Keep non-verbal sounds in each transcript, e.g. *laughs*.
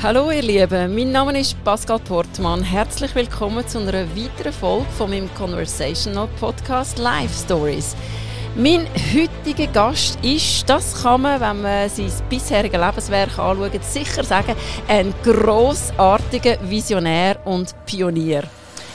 Hallo ihr Lieben, mein Name ist Pascal Portmann. Herzlich willkommen zu einer weiteren Folge von meinem Conversational Podcast Live Stories. Mein heutiger Gast ist, das kann man, wenn man sein bisheriges Lebenswerk anschaut, sicher sagen, ein grossartiger Visionär und Pionier.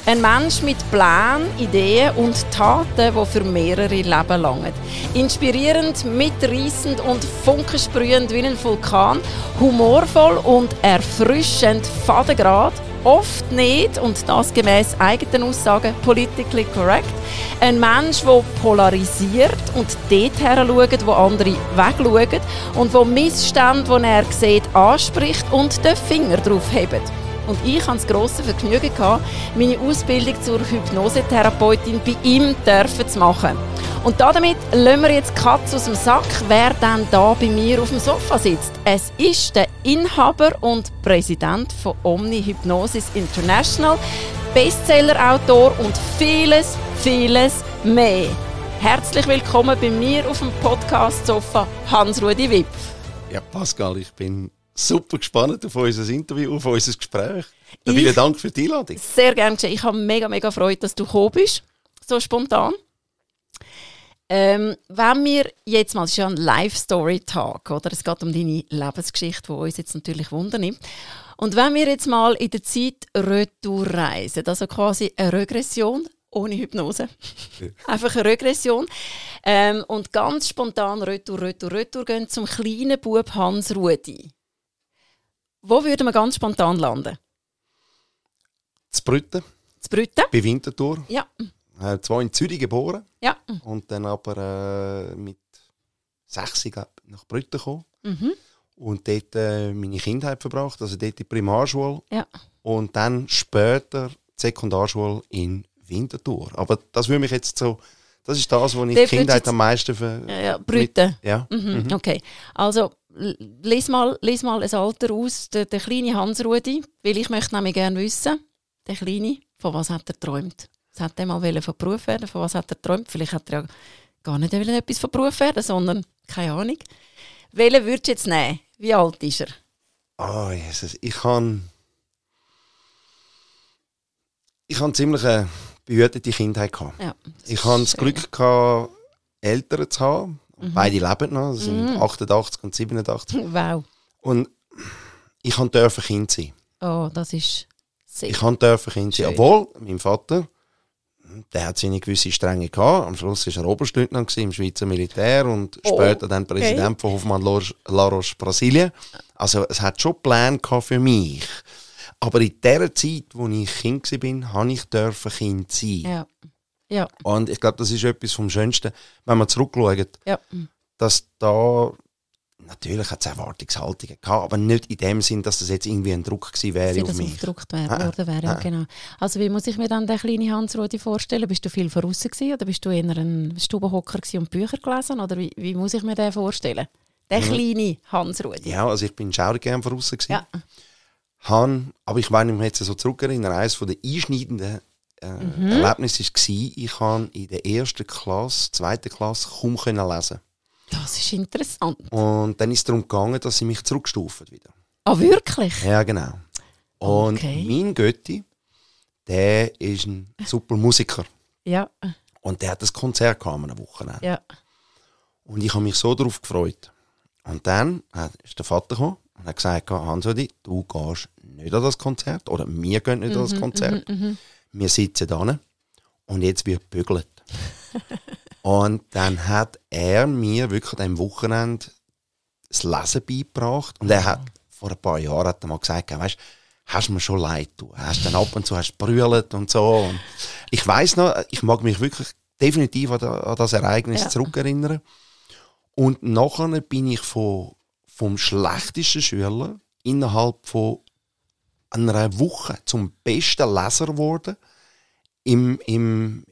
Ein Mensch mit Plänen, Ideen und Taten, die für mehrere Leben langen. Inspirierend, mitreißend und funkensprühend wie ein Vulkan, humorvoll und erfrischend fadengrad, oft nicht, und das gemäß eigenen Aussagen politically correct, ein Mensch, der polarisiert und dort her schaut, wo andere wegschauen und wo Missstände, die er sieht, anspricht und den Finger drauf hebt. Und ich hatte das grosse Vergnügen, meine Ausbildung zur Hypnosetherapeutin bei ihm zu machen. Und damit lassen wir jetzt die Katze aus dem Sack, wer dann da bei mir auf dem Sofa sitzt. Es ist der Inhaber und Präsident von Omni Hypnosis International, Bestsellerautor und vieles, vieles mehr. Herzlich willkommen bei mir auf dem Podcast-Sofa, Hans-Rudi Wipf. Ja, Pascal, ich bin super gespannt auf unser Interview, auf unser Gespräch. Ich, vielen Dank für die Einladung. Sehr gerne. Ich habe mega, mega Freude, dass du gekommen bist. So spontan. Ähm, wenn wir jetzt mal, es ist ja ein Live-Story-Tag, oder? Es geht um deine Lebensgeschichte, die uns jetzt natürlich wundernimmt. Und wenn wir jetzt mal in der Zeit retour reisen, also quasi eine Regression ohne Hypnose, *laughs* einfach eine Regression, ähm, und ganz spontan retour, retour, retour gehen zum kleinen Bub Hans Rudi. Wo würde man ganz spontan landen? Zu Brütten? Bei Winterthur. Ja. Äh, zwar in Zürich geboren. Ja. Und dann aber äh, mit 60 nach Brütten gekommen. Mhm. Und dort äh, meine Kindheit verbracht, also dort die Primarschule. Ja. Und dann später die Sekundarschule in Winterthur. Aber das würde mich jetzt so, das ist das, was ich die Kindheit am meisten ver... Ja, ja Brütten. Ja. Mhm. Mhm. Okay, also lies mal, lies mal ein Alter aus, der, der kleine Hans-Rudi, weil ich möchte nämlich gerne wissen, der Kleine, von was hat er geträumt? Was hat er mal von Beruf werden? Von was hat er geträumt? Vielleicht hat er ja gar nicht etwas von Beruf werden, sondern keine Ahnung. Welchen würdest du jetzt nehmen? Wie alt ist er? Ah, oh, Jesus. Ich kann. Ich habe ziemlich eine behütete Kindheit gehabt. Ja, ich hatte das Glück gehabt, Eltern zu haben. Mhm. Beide leben noch. Das sind mhm. 88 und 87. *laughs* Wow. Und ich durfte Kind sein. Oh, das ist sehr Ich durfte Kind sein. Obwohl, mein Vater der hat seine gewisse Strenge gehabt. Am Schluss war er Oberstleutnant im Schweizer Militär und oh, später dann Präsident okay. von Hoffmann La Roche Brasilien. Also es hat schon Pläne für mich. Aber in der Zeit, wo ich Kind war, habe ich dürfen Kind sein. Ja. Ja. Und ich glaube, das ist etwas vom Schönsten, wenn man zurückschaut, ja. dass da Natürlich hat es Erwartungshaltungen gehabt, aber nicht in dem Sinn, dass das jetzt irgendwie ein Druck gewesen wäre dass auf mich. Dass wär, ah, worden wäre, ah. genau. Also wie muss ich mir dann den kleinen Hans-Rudi vorstellen? Bist du viel voraus gewesen, oder bist du eher ein Stubenhocker und Bücher gelesen oder wie, wie muss ich mir den vorstellen? Der mhm. kleine Hans-Rudi. Ja, also ich bin schon gerne voraus gewesen. Ja. Han, aber ich weiß mich jetzt so zurückerinnern, eines der einschneidenden äh, mhm. Erlebnisse war, ich habe in der ersten Klasse, zweiten Klasse kaum lesen das ist interessant. Und dann ist es darum gegangen, dass sie mich zurückstufen wieder. Ah, wirklich? Ja, genau. Und okay. mein Götti, der ist ein super Musiker. Ja. Und der hat ein Konzert gehabt am Wochenende. Ja. Und ich habe mich so darauf gefreut. Und dann ist der Vater gekommen und hat gesagt, Hansodi, du gehst nicht an das Konzert. Oder wir gehen nicht mhm, an das mhm, Konzert. Mhm, mhm, wir sitzen da und jetzt wird bügelt. *laughs* Und dann hat er mir wirklich am Wochenende das Lesen beigebracht. Und er hat vor ein paar Jahren hat er mal gesagt, weißt, hast mir schon leid du hast dann ab und zu hast brüllt und so. Und ich weiß noch, ich mag mich wirklich definitiv an, an das Ereignis ja. zurückerinnern. Und nachher bin ich von, vom schlechtesten Schüler innerhalb von einer Woche zum besten Leser geworden im, im,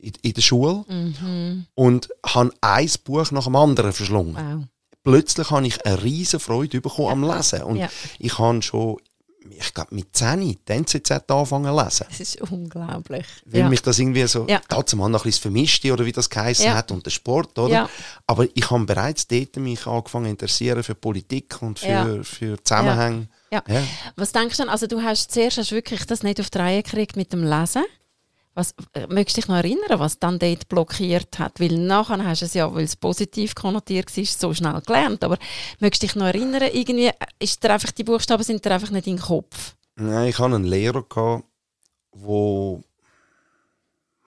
in, in der Schule mhm. und habe ein Buch nach dem anderen verschlungen. Wow. Plötzlich habe ich eine riesige Freude bekommen ja. am Lesen. Und ja. ich habe schon, ich glaube mit 10 die NZZ angefangen zu lesen. Das ist unglaublich. Weil ja. mich das irgendwie so, ja. dazu mal noch ein bisschen vermischt oder wie das geheißen hat und der Sport, oder? Aber ich habe bereits dort mich angefangen zu interessieren für Politik und für, für Zusammenhänge. Ja. Ja. Was denkst du denn? Also du hast zuerst hast wirklich das nicht auf die Reihe gekriegt mit dem Lesen. Was, äh, möchtest du dich noch erinnern, was dann dort blockiert hat? Weil nachher hast du es ja, weil es positiv konnotiert war, so schnell gelernt. Aber möchtest du dich noch erinnern, irgendwie, äh, ist dir einfach, die Buchstaben sind dir einfach nicht in den Kopf? Nein, ich hatte einen Lehrer, der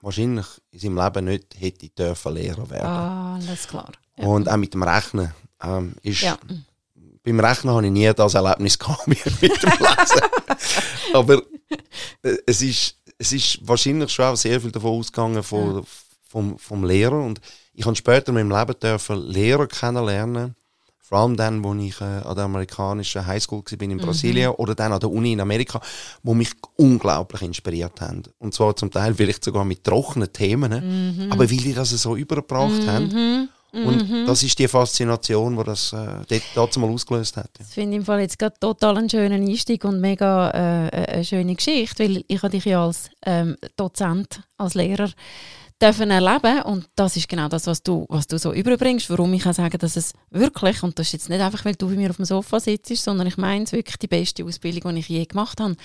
wahrscheinlich in seinem Leben nicht hätte dürfen Lehrer werden. Ah, alles klar. Ja. Und auch mit dem Rechnen. Ähm, ist, Ja. Beim Rechnen habe ich nie das Erlebnis *laughs* gehabt mit dem Lesen. *laughs* Aber äh, es ist, es ist wahrscheinlich schon auch sehr viel davon ausgegangen von, vom, vom Lehrer. Und ich habe später in meinem Leben dürfen Lehrer kennenlernen. Vor allem dann, als ich äh, an der amerikanischen Highschool war in Brasilien oder dann an der Uni in Amerika, wo mich unglaublich inspiriert haben. Und zwar zum Teil vielleicht sogar mit trockenen Themen, aber weil die das so übergebracht haben. Und das ist die Faszination, die das äh, dort mal ausgelöst hat. Ja. Das finde ich im Fall jetzt gerade total einen schönen Einstieg und mega äh, eine schöne Geschichte, weil ich dich ja als ähm, Dozent, als Lehrer dürfen erleben und das ist genau das, was du, was du so überbringst, warum ich kann sagen, dass es wirklich, und das ist jetzt nicht einfach, weil du bei mir auf dem Sofa sitzt, sondern ich meine es wirklich die beste Ausbildung, die ich je gemacht habe.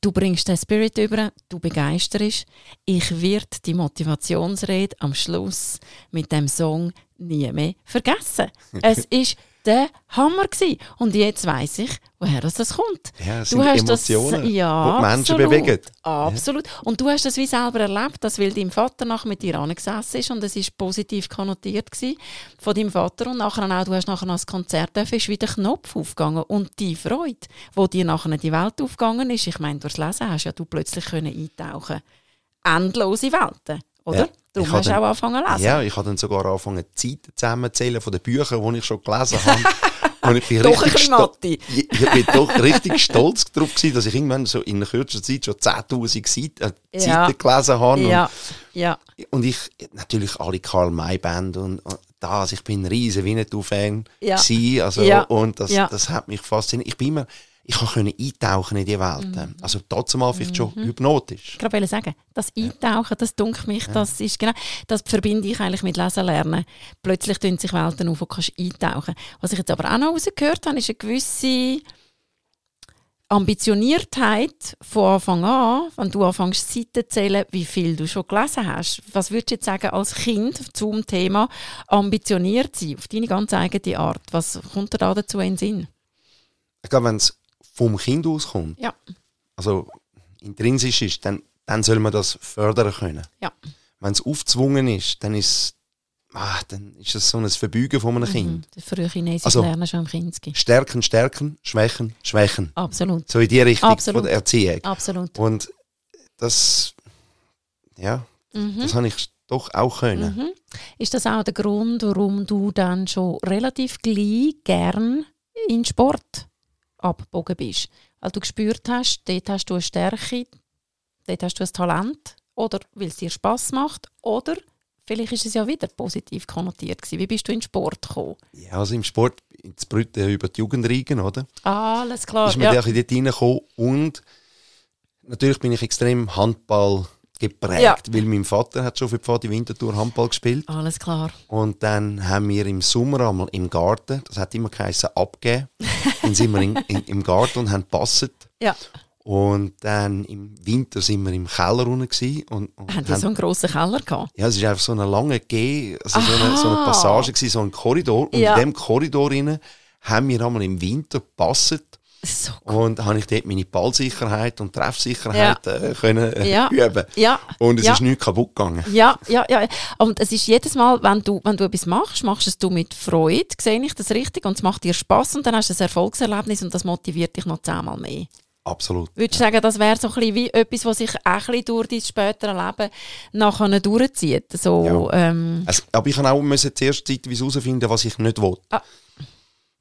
Du bringst den Spirit über, du begeisterst. Ich werde die Motivationsrede am Schluss mit dem Song nie mehr vergessen. es *laughs* ist der Hammer gewesen. Und jetzt weiß ich, woher das, kommt. Ja, es sind Emotionen, das, ja, die die Menschen absolut, bewegen. Absolut. Und du hast das wie selber erlebt, dass weil dein Vater nachher mit dir angesessen ist und es ist positiv konnotiert gewesen von deinem Vater und nachher auch, du hast nachher noch das Konzert dürfen, ist wieder Knopf aufgegangen und die Freude, wo dir nachher in die Welt aufgegangen ist, ich meine, durchs Lesen hast ja du plötzlich können eintauchen endlose Welten, oder? Ja. Hast du habe auch angefangen zu lesen. Ja, ich habe dann sogar angefangen, Zeiten zusammenzählen von den Büchern, die ich schon gelesen habe. *laughs* Und ich bin Doch richtig Matti. ich, ich bin doch richtig stolz darauf gewesen, dass ich irgendwann so in kürzester Zeit schon 10'000 Seiten, äh, Ja. Seiten gelesen habe. Ja, ja. Und, und ich, natürlich alle Karl May Band und, und das, ich bin ein riesen Winnetou-Fan Ja. gewesen, also, Ja. und das, das hat mich fasziniert. Ich bin immer, ich konnte eintauchen in die Welt. Mhm. Also trotzdem mal vielleicht schon hypnotisch. Ich wollte sagen, das Eintauchen, das dunkelt mich, das ist genau, das verbinde ich eigentlich mit Lesen lernen. Plötzlich tun sich Welten auf, wo du kannst eintauchen. Was ich jetzt aber auch noch rausgehört habe, ist eine gewisse Ambitioniertheit von Anfang an, wenn du anfängst Seiten zu zählen, wie viel du schon gelesen hast. Was würdest du jetzt sagen als Kind zum Thema ambitioniert sein, auf deine ganz eigene Art? Was kommt dir da dazu in den Sinn? Ich glaube, wenn es vom Kind auskommt, Ja, also intrinsisch ist, dann, dann soll man das fördern können. ja. Wenn es aufgezwungen ist, dann ist, ah, dann ist es so ein Verbeugen von einem Kind. Mhm. Das frühe Chinesisch Also- lernen schon im Kinski. Stärken, stärken, schwächen, schwächen. Absolut, So in die Richtung Absolut. von der Erziehung. absolut. Und das, ja, Mhm. das habe ich doch auch können. Mhm. Ist das auch der Grund, warum du dann schon relativ gleich gern in Sport abgebogen bist? Weil du gespürt hast, dort hast du eine Stärke, dort hast du ein Talent oder weil es dir Spass macht oder vielleicht ist es ja wieder positiv konnotiert gewesen. Wie bist du in den Sport gekommen? Ja, also im Sport, ins Brüten über die Jugendreigen, oder? Alles klar. ist mir ja. dort reingekommen und natürlich bin ich extrem Handball geprägt, Ja. weil mein Vater hat schon für die Pfadi Winterthur Handball gespielt Alles klar. und dann haben wir im Sommer einmal im Garten, das hat immer geheißen, abgeben, dann sind wir in, in, im Garten und haben gepasset Ja. und dann im Winter sind wir im Keller unten und, und Haben die so einen grossen Keller gehabt? ja, es ist einfach so eine lange G, also so eine, so eine Passage gewesen, so ein Korridor und Ja. in dem Korridor rein haben wir einmal im Winter gepasset So und habe ich dort meine Ballsicherheit und Treffsicherheit äh, können äh, Ja. üben. Ja. Und es ja. ist nichts kaputt gegangen. Ja, ja, ja. Und es ist jedes Mal, wenn du, wenn du etwas machst, machst es du mit Freude, sehe ich das richtig, und es macht dir Spaß und dann hast du ein Erfolgserlebnis und das motiviert dich noch zehnmal mehr. Absolut. Würdest du sagen, das wäre so ein bisschen wie etwas, was sich auch ein bisschen durch dein spätere Leben nachher durchzieht? So, ähm, Es, aber ich habe auch müssen zuerst zeitweise herausfinden, was ich nicht will. Ah.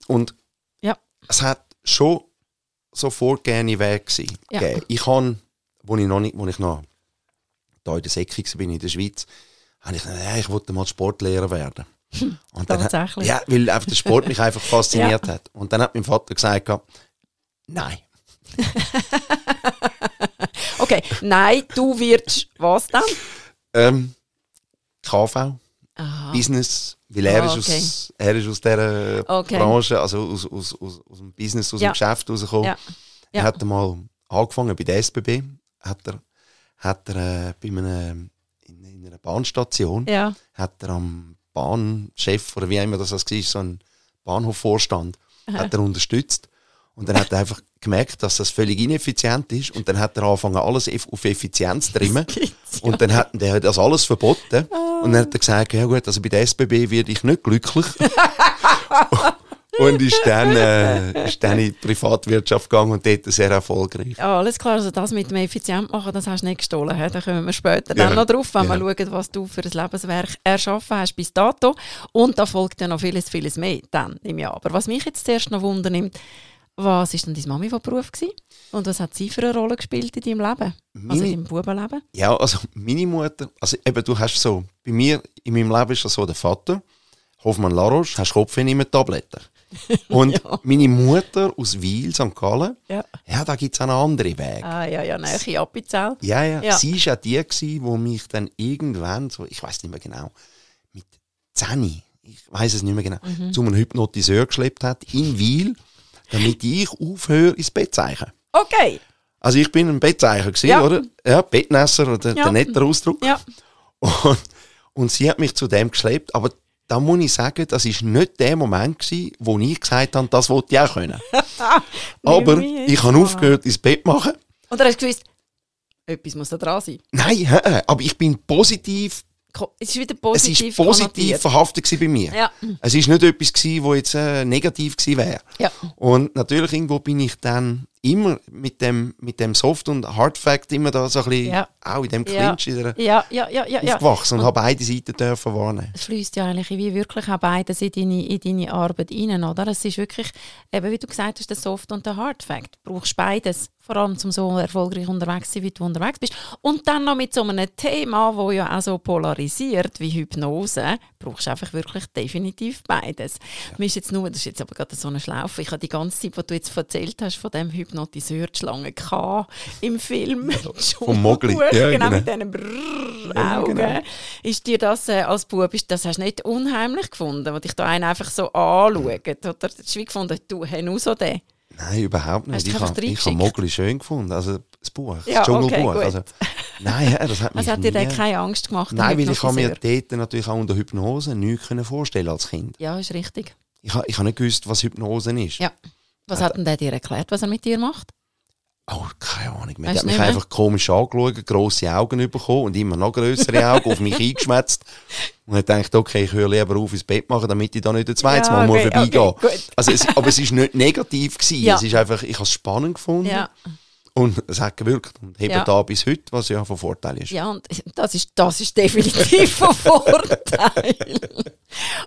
Und Ja. es hat schon so vorgegebene Wege gewesen, Ja. Ich habe, wo ich noch nicht, wo ich noch da in der Säcki war in der Schweiz, habe ich gedacht, ja, ich wollte mal Sportlehrer werden. *laughs* Und dann, hat- Tatsächlich? Ja, weil einfach der Sport mich *laughs* einfach fasziniert hat. Und dann hat mein Vater gesagt, nein. *laughs* okay, nein, du wirst was dann? Ähm, KV, Aha. Business, weil er, Ah, ist okay. aus, er ist aus dieser Okay. Branche, also aus, aus, aus, aus dem Business, aus Ja. dem Geschäft rausgekommen. Ja. Er Ja. hat mal angefangen bei der SBB, hat er, hat er äh, bei einem, in, in einer Bahnstation, Ja. hat er am Bahnchef oder wie immer das war, so ein Bahnhofvorstand, hat er unterstützt. Und dann hat er einfach gemerkt, dass das völlig ineffizient ist. Und dann hat er angefangen, alles auf Effizienz zu trimmen. Und dann hat der hat das alles verboten. Und dann hat er gesagt, ja gut, also bei der SBB werde ich nicht glücklich. *laughs* und ist dann, äh, ist dann in die Privatwirtschaft gegangen und dort sehr erfolgreich. Ja, alles klar, also das mit dem effizient machen, das hast du nicht gestohlen. he? Da kommen wir später Ja, dann noch drauf, wenn ja. wir schauen, was du für ein Lebenswerk erschaffen hast bis dato. Und da folgt ja noch vieles, vieles mehr dann im Jahr. Aber was mich jetzt zuerst noch wundernimmt, was ist denn deine Mami von Beruf gewesen? Und was hat sie für eine Rolle gespielt in deinem Leben? Also Meine- in deinem Bubenleben? Ja, also meine Mutter, also eben du hast so, bei mir in meinem Leben ist das so der Vater, Hoffmann Laroche, hast Kopfweh nicht mehr Tabletten. *laughs* Und meine Mutter aus Wiel, St. Gallen, Ja. ja, da gibt es auch noch andere Wege. Ah, ja, ja, Nähe Appenzell. Ja, ja, Ja. sie war auch die, die mich dann irgendwann, so, ich weiß nicht mehr genau, mit 10, ich weiß es nicht mehr genau, Mhm. zu einem Hypnotiseur geschleppt hat, in Wiel, damit ich aufhöre, ins Bett zu zeichnen. Okay. Also ich bin ein Bettzeicher gewesen, Ja. oder? Ja, Bettnässer, oder Ja. der nette Ausdruck. Ja. Und, und sie hat mich zu dem geschleppt, aber da muss ich sagen, das ist nicht der Moment gewesen, wo ich gesagt habe, das wollte ich auch können. *laughs* aber ich habe aufgehört, ins Bett machen. Und dann hast du gewusst, etwas muss da dran sein. Nein, aber ich bin positiv, Es ist wieder es positiv ist positiv konnotiert. verhaftet bei mir. Ja. Es ist nicht etwas gewesen, wo jetzt äh, negativ gewesen wäre. Ja. Und natürlich irgendwo bin ich dann immer mit dem, mit dem Soft- und Hard-Fact immer da so ein bisschen, Ja. auch in dem. Clinch Ja, ja, ja, ja. ja. aufgewachsen und, habe beide Seiten dürfen wahrnehmen. Es fließt ja eigentlich wie wirklich auch beides in deine, in deine Arbeit rein, oder? Es ist wirklich, eben wie du gesagt hast, der Soft und der Hard Fact. Du brauchst beides, vor allem um so erfolgreich unterwegs zu sein, wie du unterwegs bist. Und dann noch mit so einem Thema, wo ja auch so polarisiert wie Hypnose, brauchst du einfach wirklich definitiv beides. Mir ist jetzt nur, das ist jetzt aber gerade so eine Schlaufe, ich habe die ganze Zeit, was du jetzt erzählt hast, von dem Hypnotiseur die Schlange K im Film. *laughs* vom Mogli. Ja, genau, genau. mit diesen Brrrr Ja, Augen. genau. Ist dir das äh, als Bub, ist, das hast du nicht unheimlich gefunden, wo dich da einen einfach so anschaut? Oder hast du wie gefunden, du, hey, nur so den? Nein, überhaupt nicht. Ich habe ich habe Mogli schön gefunden. Also das Buch, das Ja, okay, Dschungelbuch. gut. also, nein, ja, das hat *laughs* mich Also hat dir nie- keine Angst gemacht? Nein, weil ich habe mir dort natürlich auch unter Hypnose nichts vorstellen als Kind. Ja, ist richtig. Ich habe ich habe nicht gewusst, was Hypnose ist. Ja. Was hat denn der dir erklärt, was er mit dir macht? Oh, keine Ahnung mehr. Der hat mich mehr? einfach komisch angeschaut, grosse Augen bekommen und immer noch größere Augen auf mich *laughs* eingeschwätzt. Und ich dachte, okay, ich höre lieber auf ins Bett machen, damit ich da nicht ein zweites Ja, Mal okay, vorbeigehen okay, also es, Aber es ist nicht negativ gewesen. Ja. Es ist einfach, ich habe es spannend gefunden. Ja. Und es hat gewirkt. Und eben Ja. da bis heute, was ja von Vorteil ist. Ja, und das ist, das ist definitiv von Vorteil.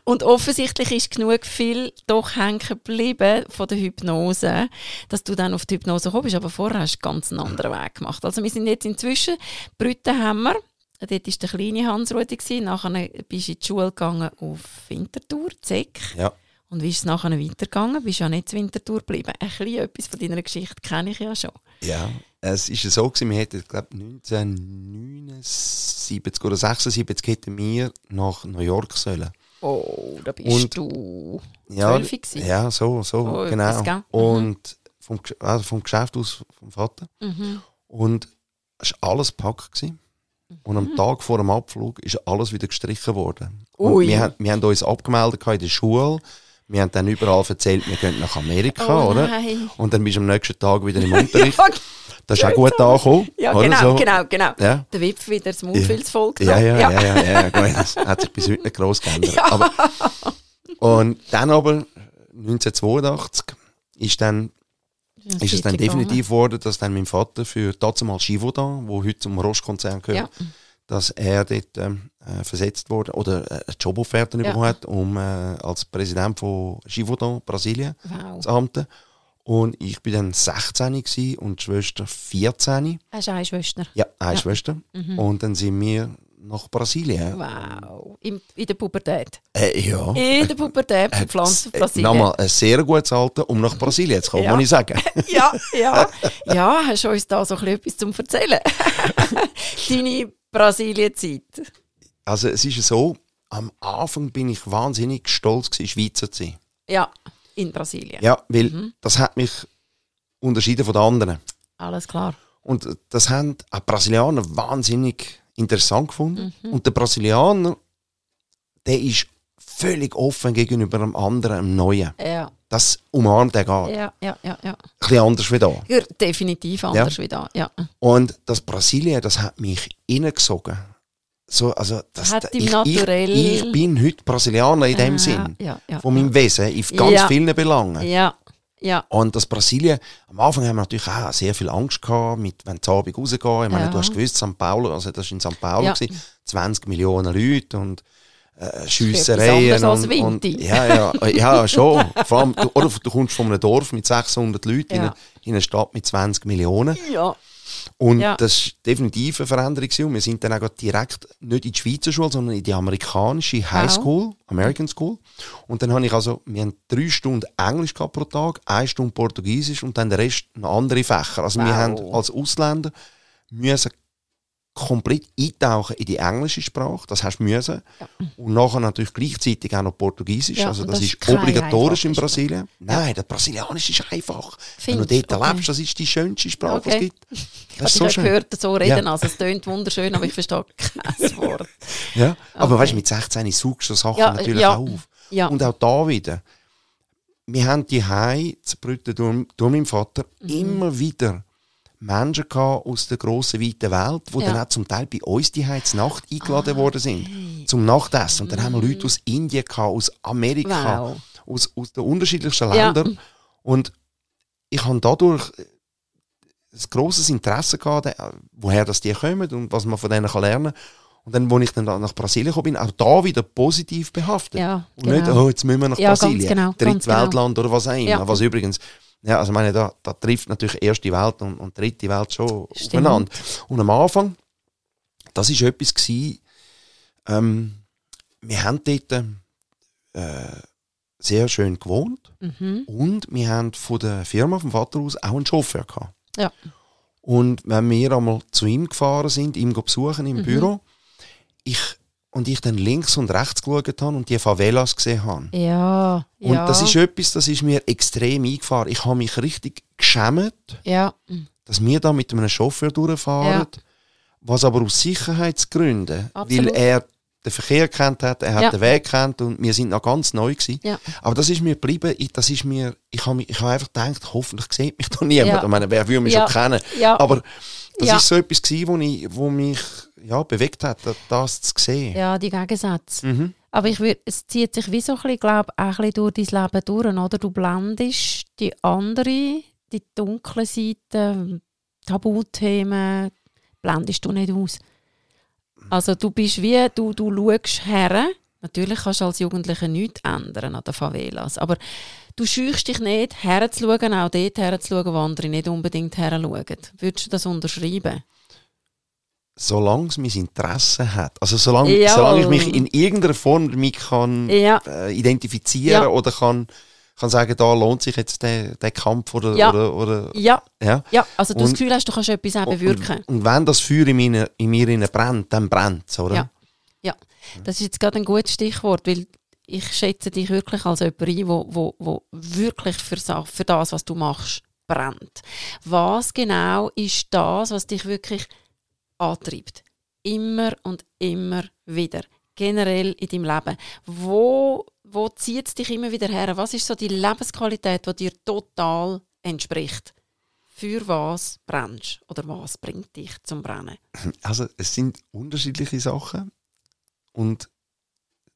Und offensichtlich ist genug viel doch hängen geblieben von der Hypnose, dass du dann auf die Hypnose gekommen bist. Aber vorher hast du einen ganz anderen Weg gemacht. Also wir sind jetzt inzwischen, wir. Dort war der kleine Hans-Rudi. gewesen. Nachher bist du in die Schule gegangen auf Winterthur, Zeck. Ja. Und wie ist es nachher weitergegangen? Bist ja nicht zu Winterthur geblieben. Ein bisschen etwas von deiner Geschichte kenne ich ja schon. Ja, es ist ja so gewesen, wir hätten, glaube 1979 oder 76 hätten wir nach New York sollen. Oh, da bist Und- du Ja, ja, so, so, Oh, genau. etwas? Mhm. Und vom, also vom Geschäft aus vom Vater. Mhm. Und es war alles gepackt. Gewesen. Und Mhm. am Tag vor dem Abflug ist alles wieder gestrichen worden. Wir, haben- wir haben uns abgemeldet in der Schule. Wir haben dann überall erzählt, wir gehen nach Amerika, Oh oder? nein. Und dann bist du am nächsten Tag wieder im *laughs* Unterricht. Ja, Das ist auch gut angekommen. ja oder? genau, so. genau, genau. Ja. Der Wipf wieder das Mundfilzvolk. Ja, ja, ja, ja, ja, gut, das hat sich bis heute nicht gross geändert. *laughs* Aber, und dann aber 1982 ist dann ist es dann definitiv geworden, dass dann mein Vater für dazumal Givaudan, wo heute zum Roche-Konzern gehört, Ja. dass er dort ähm, äh, versetzt wurde oder äh, eine Jobofferte Ja. bekommen hat, um äh, als Präsident von Givaudan, Brasilien, Wow. zu amten. Und ich bin dann 16 gewesen und die Schwester 14. Hast du eine Schwester? Ja, eine Ja. Schwester. Und dann sind wir nach Brasilien. Wow. In, in der Pubertät. Äh, ja. In der Pubertät verpflanzt auf Äh, Brasilien. Nochmal ein sehr gutes Alter, um nach Brasilien zu kommen, Ja. muss ich sagen. *laughs* Ja, ja. *laughs* Ja, hast du uns da so ein bisschen etwas zum Erzählen? *laughs* Deine Brasilien-Zeit. Also es ist so, am Anfang bin ich wahnsinnig stolz gewesen, Schweizer zu sein. Ja, in Brasilien. Ja, weil das hat mich unterschieden von den anderen. Alles klar. Und das haben auch Brasilianer wahnsinnig interessant gefunden. Und der Brasilianer, der ist völlig offen gegenüber dem anderen, dem Neuen. Ja, Das umarmt er gar. ja, ja, ja. ja. Ein bisschen anders wie da. ja definitiv anders wie da. Ja. Und das Brasilien, das hat mich reingesogen. So, also, das, ich, ich, ich bin heute Brasilianer in dem Ja, Sinn. ja, ja, von meinem Wesen, in ganz vielen Belangen. Ja, ja. Und das Brasilien, am Anfang haben wir natürlich auch sehr viel Angst gehabt, mit, wenn die Abend rausgehen. Ich meine, du hast gewusst, St. Paulo, also das war in St. Paulo, gewesen, 20 Millionen Leute und äh, Schiessereien. Und, und, ja, ja, ja, schon. *laughs* Vor allem, du, oder du kommst von einem Dorf mit 600 Leuten in, eine, in eine Stadt mit 20 Millionen. Ja. Und Ja. das war definitiv eine Veränderung. Und wir sind dann auch direkt nicht in die Schweizer Schule, sondern in die amerikanische High School, American School. Und dann habe ich also, wir haben drei Stunden Englisch gehabt pro Tag, eine Stunde Portugiesisch und dann der Rest noch andere Fächer. Also wir Wow. haben als Ausländer müssen komplett eintauchen in die englische Sprache, das hast du müssen. Und nachher natürlich gleichzeitig auch noch Portugiesisch, Ja, also das, das ist obligatorisch in Brasilien. Nein, der Brasilianisch ist einfach. Wenn du Findest dort du? lebst, das ist die schönste Sprache, die es Okay. gibt. *laughs* Das Ich ist so habe schön. gehört, so reden, Ja. also es tönt wunderschön, aber ich verstehe *laughs* kein *laughs* Wort. Ja, aber Okay. weißt du, mit 16 saugst du Sachen Ja, natürlich ja. auch auf. Ja. Und auch da wieder. Wir haben die Hause zu Brüten durch, durch meinen Vater Mhm. immer wieder Menschen gehabt aus der grossen, weiten Welt, die Ja. dann auch zum Teil bei uns die zur Nacht eingeladen worden sind. Zum Nachtessen. Und dann haben wir Leute aus Indien gehabt, aus Amerika, Wow. aus, aus den unterschiedlichsten Ja. Ländern. Und ich habe dadurch ein grosses Interesse gehabt, äh, woher das die kommen und was man von denen kann lernen kann. Und dann, als ich dann nach Brasilien gekommen bin, auch da wieder positiv behaftet. Ja, und nicht, genau. oh, jetzt müssen wir nach Ja, Brasilien. genau, Drittweltland oder was auch immer. Ja. Was übrigens, ja, also meine, da, da trifft natürlich erste Welt und, und dritte Welt schon Stimmt. aufeinander. Und am Anfang, das war etwas, gewesen, ähm, wir haben dort äh, sehr schön gewohnt Mhm. und wir haben von der Firma, vom Vater aus, auch einen Chauffeur gehabt. Ja. Und wenn wir einmal zu ihm gefahren sind, ihm besuchen Mhm. im Büro, ich, und ich dann links und rechts geschaut habe und die Favelas gesehen habe. Ja, Und ja. das ist etwas, das ist mir extrem eingefahren. Ich habe mich richtig geschämt, ja. dass wir da mit einem Chauffeur durchfahren, was aber aus Sicherheitsgründen, Absolut. weil er den Verkehr kennt hat, er hat Ja. den Weg kennt und wir sind noch ganz neu gewesen. Ja. Aber das ist mir geblieben, ich, das ist mir, ich habe ich habe einfach gedacht, hoffentlich sieht mich da niemand. Ja. Ich meine, wer würde mich Ja. schon kennen? Ja. Aber das Ja. ist so etwas gewesen, wo, ich, wo mich ja, bewegt hat, da- das zu sehen. Ja, die Gegensätze. Mhm. Aber ich würd, es zieht sich wie so ein bisschen, glaub, auch ein bisschen durch dein Leben durch, oder? Du blendest die andere, die dunkle Seite, Tabuthemen, blendest du nicht aus. Also du bist wie, du, du schaust her, natürlich kannst du als Jugendlicher nichts ändern an den Favelas, aber du scheuchst dich nicht, herzuschauen, auch dort herzuschauen, wo andere nicht unbedingt herschauen. Würdest du das unterschreiben? Solange es mein Interesse hat. Also solange, Jawohl. solange ich mich in irgendeiner Form damit kann, Ja. äh, identifizieren Ja. oder kann, kann sagen, da lohnt sich jetzt der, der Kampf oder, Ja. oder, oder Ja, ja. ja. also du das Und- Gefühl hast, du kannst etwas auch bewirken. Und, und wenn das Feuer in, meine, in mir brennt, dann brennt es, oder? Ja. Ja, das ist jetzt gerade ein gutes Stichwort, weil ich schätze dich wirklich als jemand ein, wo, wo, wo wirklich für, für das, was du machst, brennt. Was genau ist das, was dich wirklich antreibt? Immer und immer wieder. Generell in deinem Leben. Wo, wo zieht es dich immer wieder her? Was ist so die Lebensqualität, die dir total entspricht? Für was brennst du? Oder was bringt dich zum Brennen? Also es sind unterschiedliche Sachen und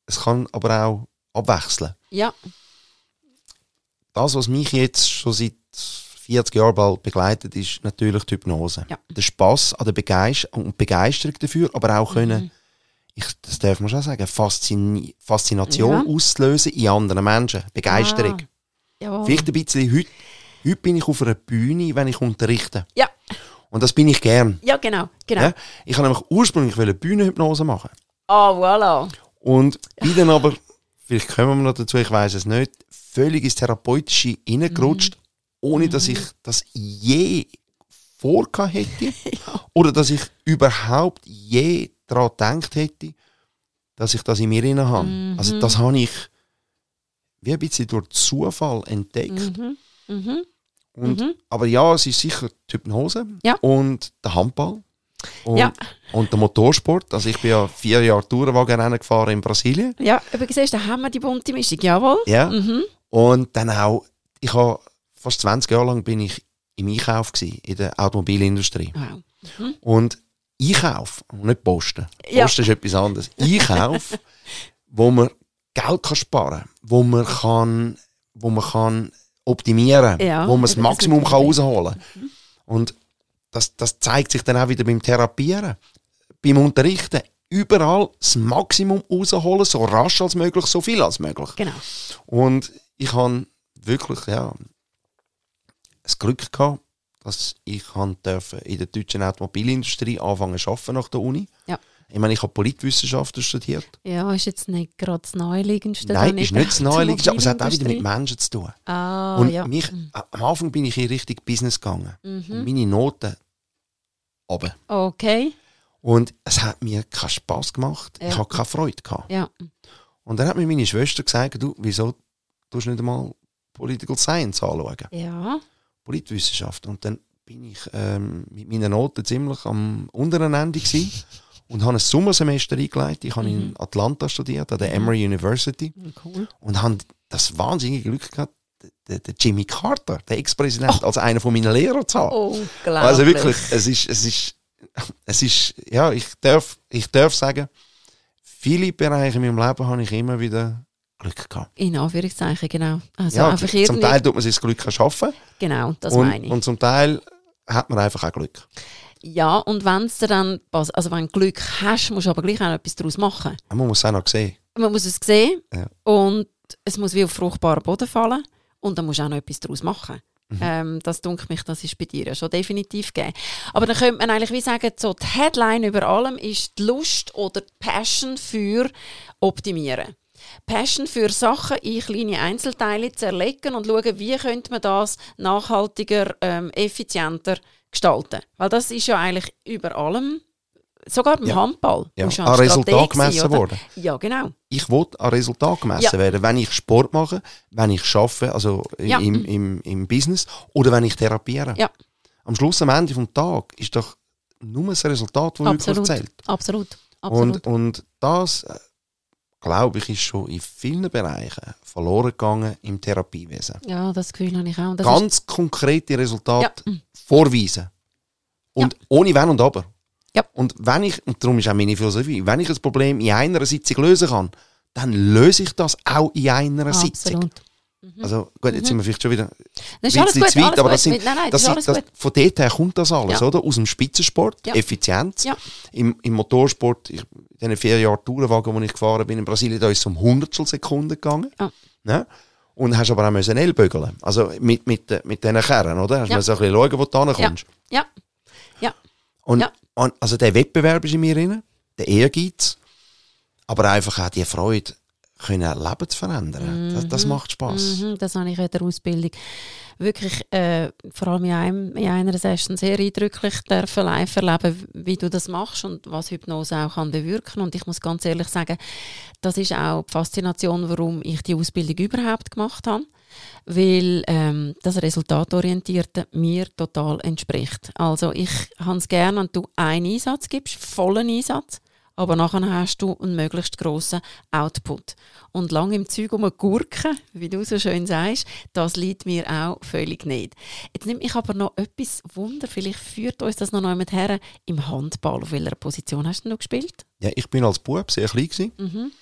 es kann aber auch abwechseln. Ja, Das, was mich jetzt schon seit 40 Jahren bald begleitet, ist natürlich die Hypnose. Ja. Der Spaß an der Begeist und Begeisterung dafür, aber auch können, Mhm. ich, das darf man schon sagen, Faszin Faszination Ja. auslösen in anderen Menschen. Begeisterung. Ah. Vielleicht ein bisschen, heute, heute bin ich auf einer Bühne, wenn ich unterrichte. Ja, Und das bin ich gern. ja genau. genau. Ja? Ich habe nämlich ursprünglich Bühnenhypnose machen. Ah, voilà. Und bin dann aber, vielleicht kommen wir noch dazu, ich weiß es nicht, völlig ins Therapeutische reingerutscht, ohne dass ich das je vorgehabt hätte *laughs* oder dass ich überhaupt je daran gedacht hätte, dass ich das in mir drin habe. Mhm. Also das habe ich wie ein bisschen durch Zufall entdeckt. Mhm. Mhm. Und, Mhm. Aber ja, es ist sicher die Hypnose Ja. und der Handball und, Ja. und der Motorsport. Also ich bin ja vier Jahre Tourenwagenrennen gefahren in Brasilien. Ja, aber siehst, da haben wir die bunte Mischung, jawohl. Ja. Mhm. Und dann auch, ich habe fast 20 Jahre lang bin ich im Einkauf gewesen, in der Automobilindustrie. Wow. Und Einkauf, nicht Posten. Ja. Posten ist etwas anderes. Einkauf, *laughs* wo man Geld kann sparen kann, wo man kann, wo man kann optimieren Ja, wo man das Maximum kann rausholen kann. Und das, das zeigt sich dann auch wieder beim Therapieren, beim Unterrichten. Überall das Maximum rausholen, so rasch als möglich, so viel als möglich. Genau. Und ich habe wirklich ja, das Glück gehabt, dass ich in der deutschen Automobilindustrie anfangen zu arbeiten nach der Uni. Ja. Ich meine, ich habe Politwissenschaften studiert. Ja, ist jetzt nicht gerade das Naheliegendste. Nein, ist nicht das Naheliegendste, aber es hat auch wieder mit. Menschen zu tun. Ah, und ja. mich, am Anfang bin ich in Richtung Business gegangen. Und Mhm. meine Noten runter. Okay. Und es hat mir keinen Spass gemacht. Ja. Ich habe keine Freude gehabt. Ja. Und dann hat mir meine Schwester gesagt, du, wieso tust du nicht einmal Political Science anschauen? Ja. Politwissenschaft. Und dann bin ich ähm, mit meinen Noten ziemlich am unteren Ende gewesen und habe ein Sommersemester eingeleitet. Ich habe in Atlanta studiert, an der Emory University. Cool. Und habe das wahnsinnige Glück gehabt, den, den Jimmy Carter, der Ex-Präsident, als einer von meinen Lehrer zu haben. Unglaublich. Also wirklich, es ist, es ist, es ist, ja, ich darf, ich darf sagen, viele Bereiche in meinem Leben habe ich immer wieder Glück gehabt. In Anführungszeichen, genau. Also ja, einfach zum. Teil tut man sich das Glück erschaffen Genau, das und, meine ich. und zum Teil hat man einfach auch Glück. Ja, und wenn es dir dann, also wenn du Glück hast, musst du aber gleich auch etwas daraus machen. Man muss es auch noch sehen. Man muss es sehen Ja. und es muss wie auf fruchtbaren Boden fallen und dann musst du auch noch etwas daraus machen. Ähm, das dunkelt mich, das ist bei dir schon definitiv gegeben. Aber dann könnte man eigentlich wie sagen, so die Headline über allem ist die Lust oder die Passion für Optimieren. Passion für Sachen in kleine Einzelteile zerlegen und schauen, wie könnte man das nachhaltiger, ähm, effizienter gestalten. Weil das ist ja eigentlich über allem, sogar beim Ja. Handball. Ja. An Strateg Resultat gemessen oder? worden. Ja, genau. Ich will an Resultat gemessen Ja. werden, wenn ich Sport mache, wenn ich arbeite, also Ja. im, im, im Business, oder wenn ich therapiere. Ja. Am Schluss, am Ende des Tages, ist doch nur das Resultat, das wirklich Absolut. zählt. Absolut. Absolut. Und, und das, äh, glaube ich, ist schon in vielen Bereichen verloren gegangen im Therapiewesen. ja, das Gefühl habe ich auch. Das Ganz konkrete Resultate Ja. Vorweisen. Und ohne Wenn und Aber. Ja. Und wenn ich, und darum ist auch meine Philosophie, wenn ich ein Problem in einer Sitzung lösen kann, dann löse ich das auch in einer Sitzung. absolut. Also gut, jetzt sind wir vielleicht schon wieder Das ist alles gut. zu weit, alles aber das sind, nein, nein, das, das ist das, von dort her kommt das alles, Ja. oder? Aus dem Spitzensport, Ja. Effizienz. Ja. Im, Im Motorsport, ich, in den vier Jahren Tourenwagen, wo ich gefahren bin in Brasilien, da ist es um Hundertstel Sekunden gegangen. Ja. Ne? Und hast aber auch müssen Ellbögeln. Also mit, mit, mit diesen Kerren, oder? Hast Ja. ja. so ein bisschen schauen, wo du hinkommst. Ja, ja. Und, Ja. und also der Wettbewerb ist in mir drin, der Ehrgeiz, aber einfach auch die Freude, können Leben zu verändern. Das, das macht Spaß. Mhm, das habe ich in der Ausbildung wirklich äh, vor allem in, einem, in einer Session sehr eindrücklich dürfen live erleben, wie du das machst und was Hypnose auch kann bewirken. Und ich muss ganz ehrlich sagen, das ist auch die Faszination, warum ich die Ausbildung überhaupt gemacht habe. Weil ähm, das Resultatorientierte mir total entspricht. Also ich habe es gerne, wenn du einen Einsatz gibst, vollen Einsatz, aber nachher hast du einen möglichst grossen Output. Und lange im Zeug um eine Gurke, wie du so schön sagst, das liegt mir auch völlig nicht. Jetzt nimmt mich aber noch etwas Wunder, vielleicht führt uns das noch jemand her, im Handball. Auf welcher Position hast du noch gespielt? Ja, ich bin als Bub sehr klein gewesen Mhm.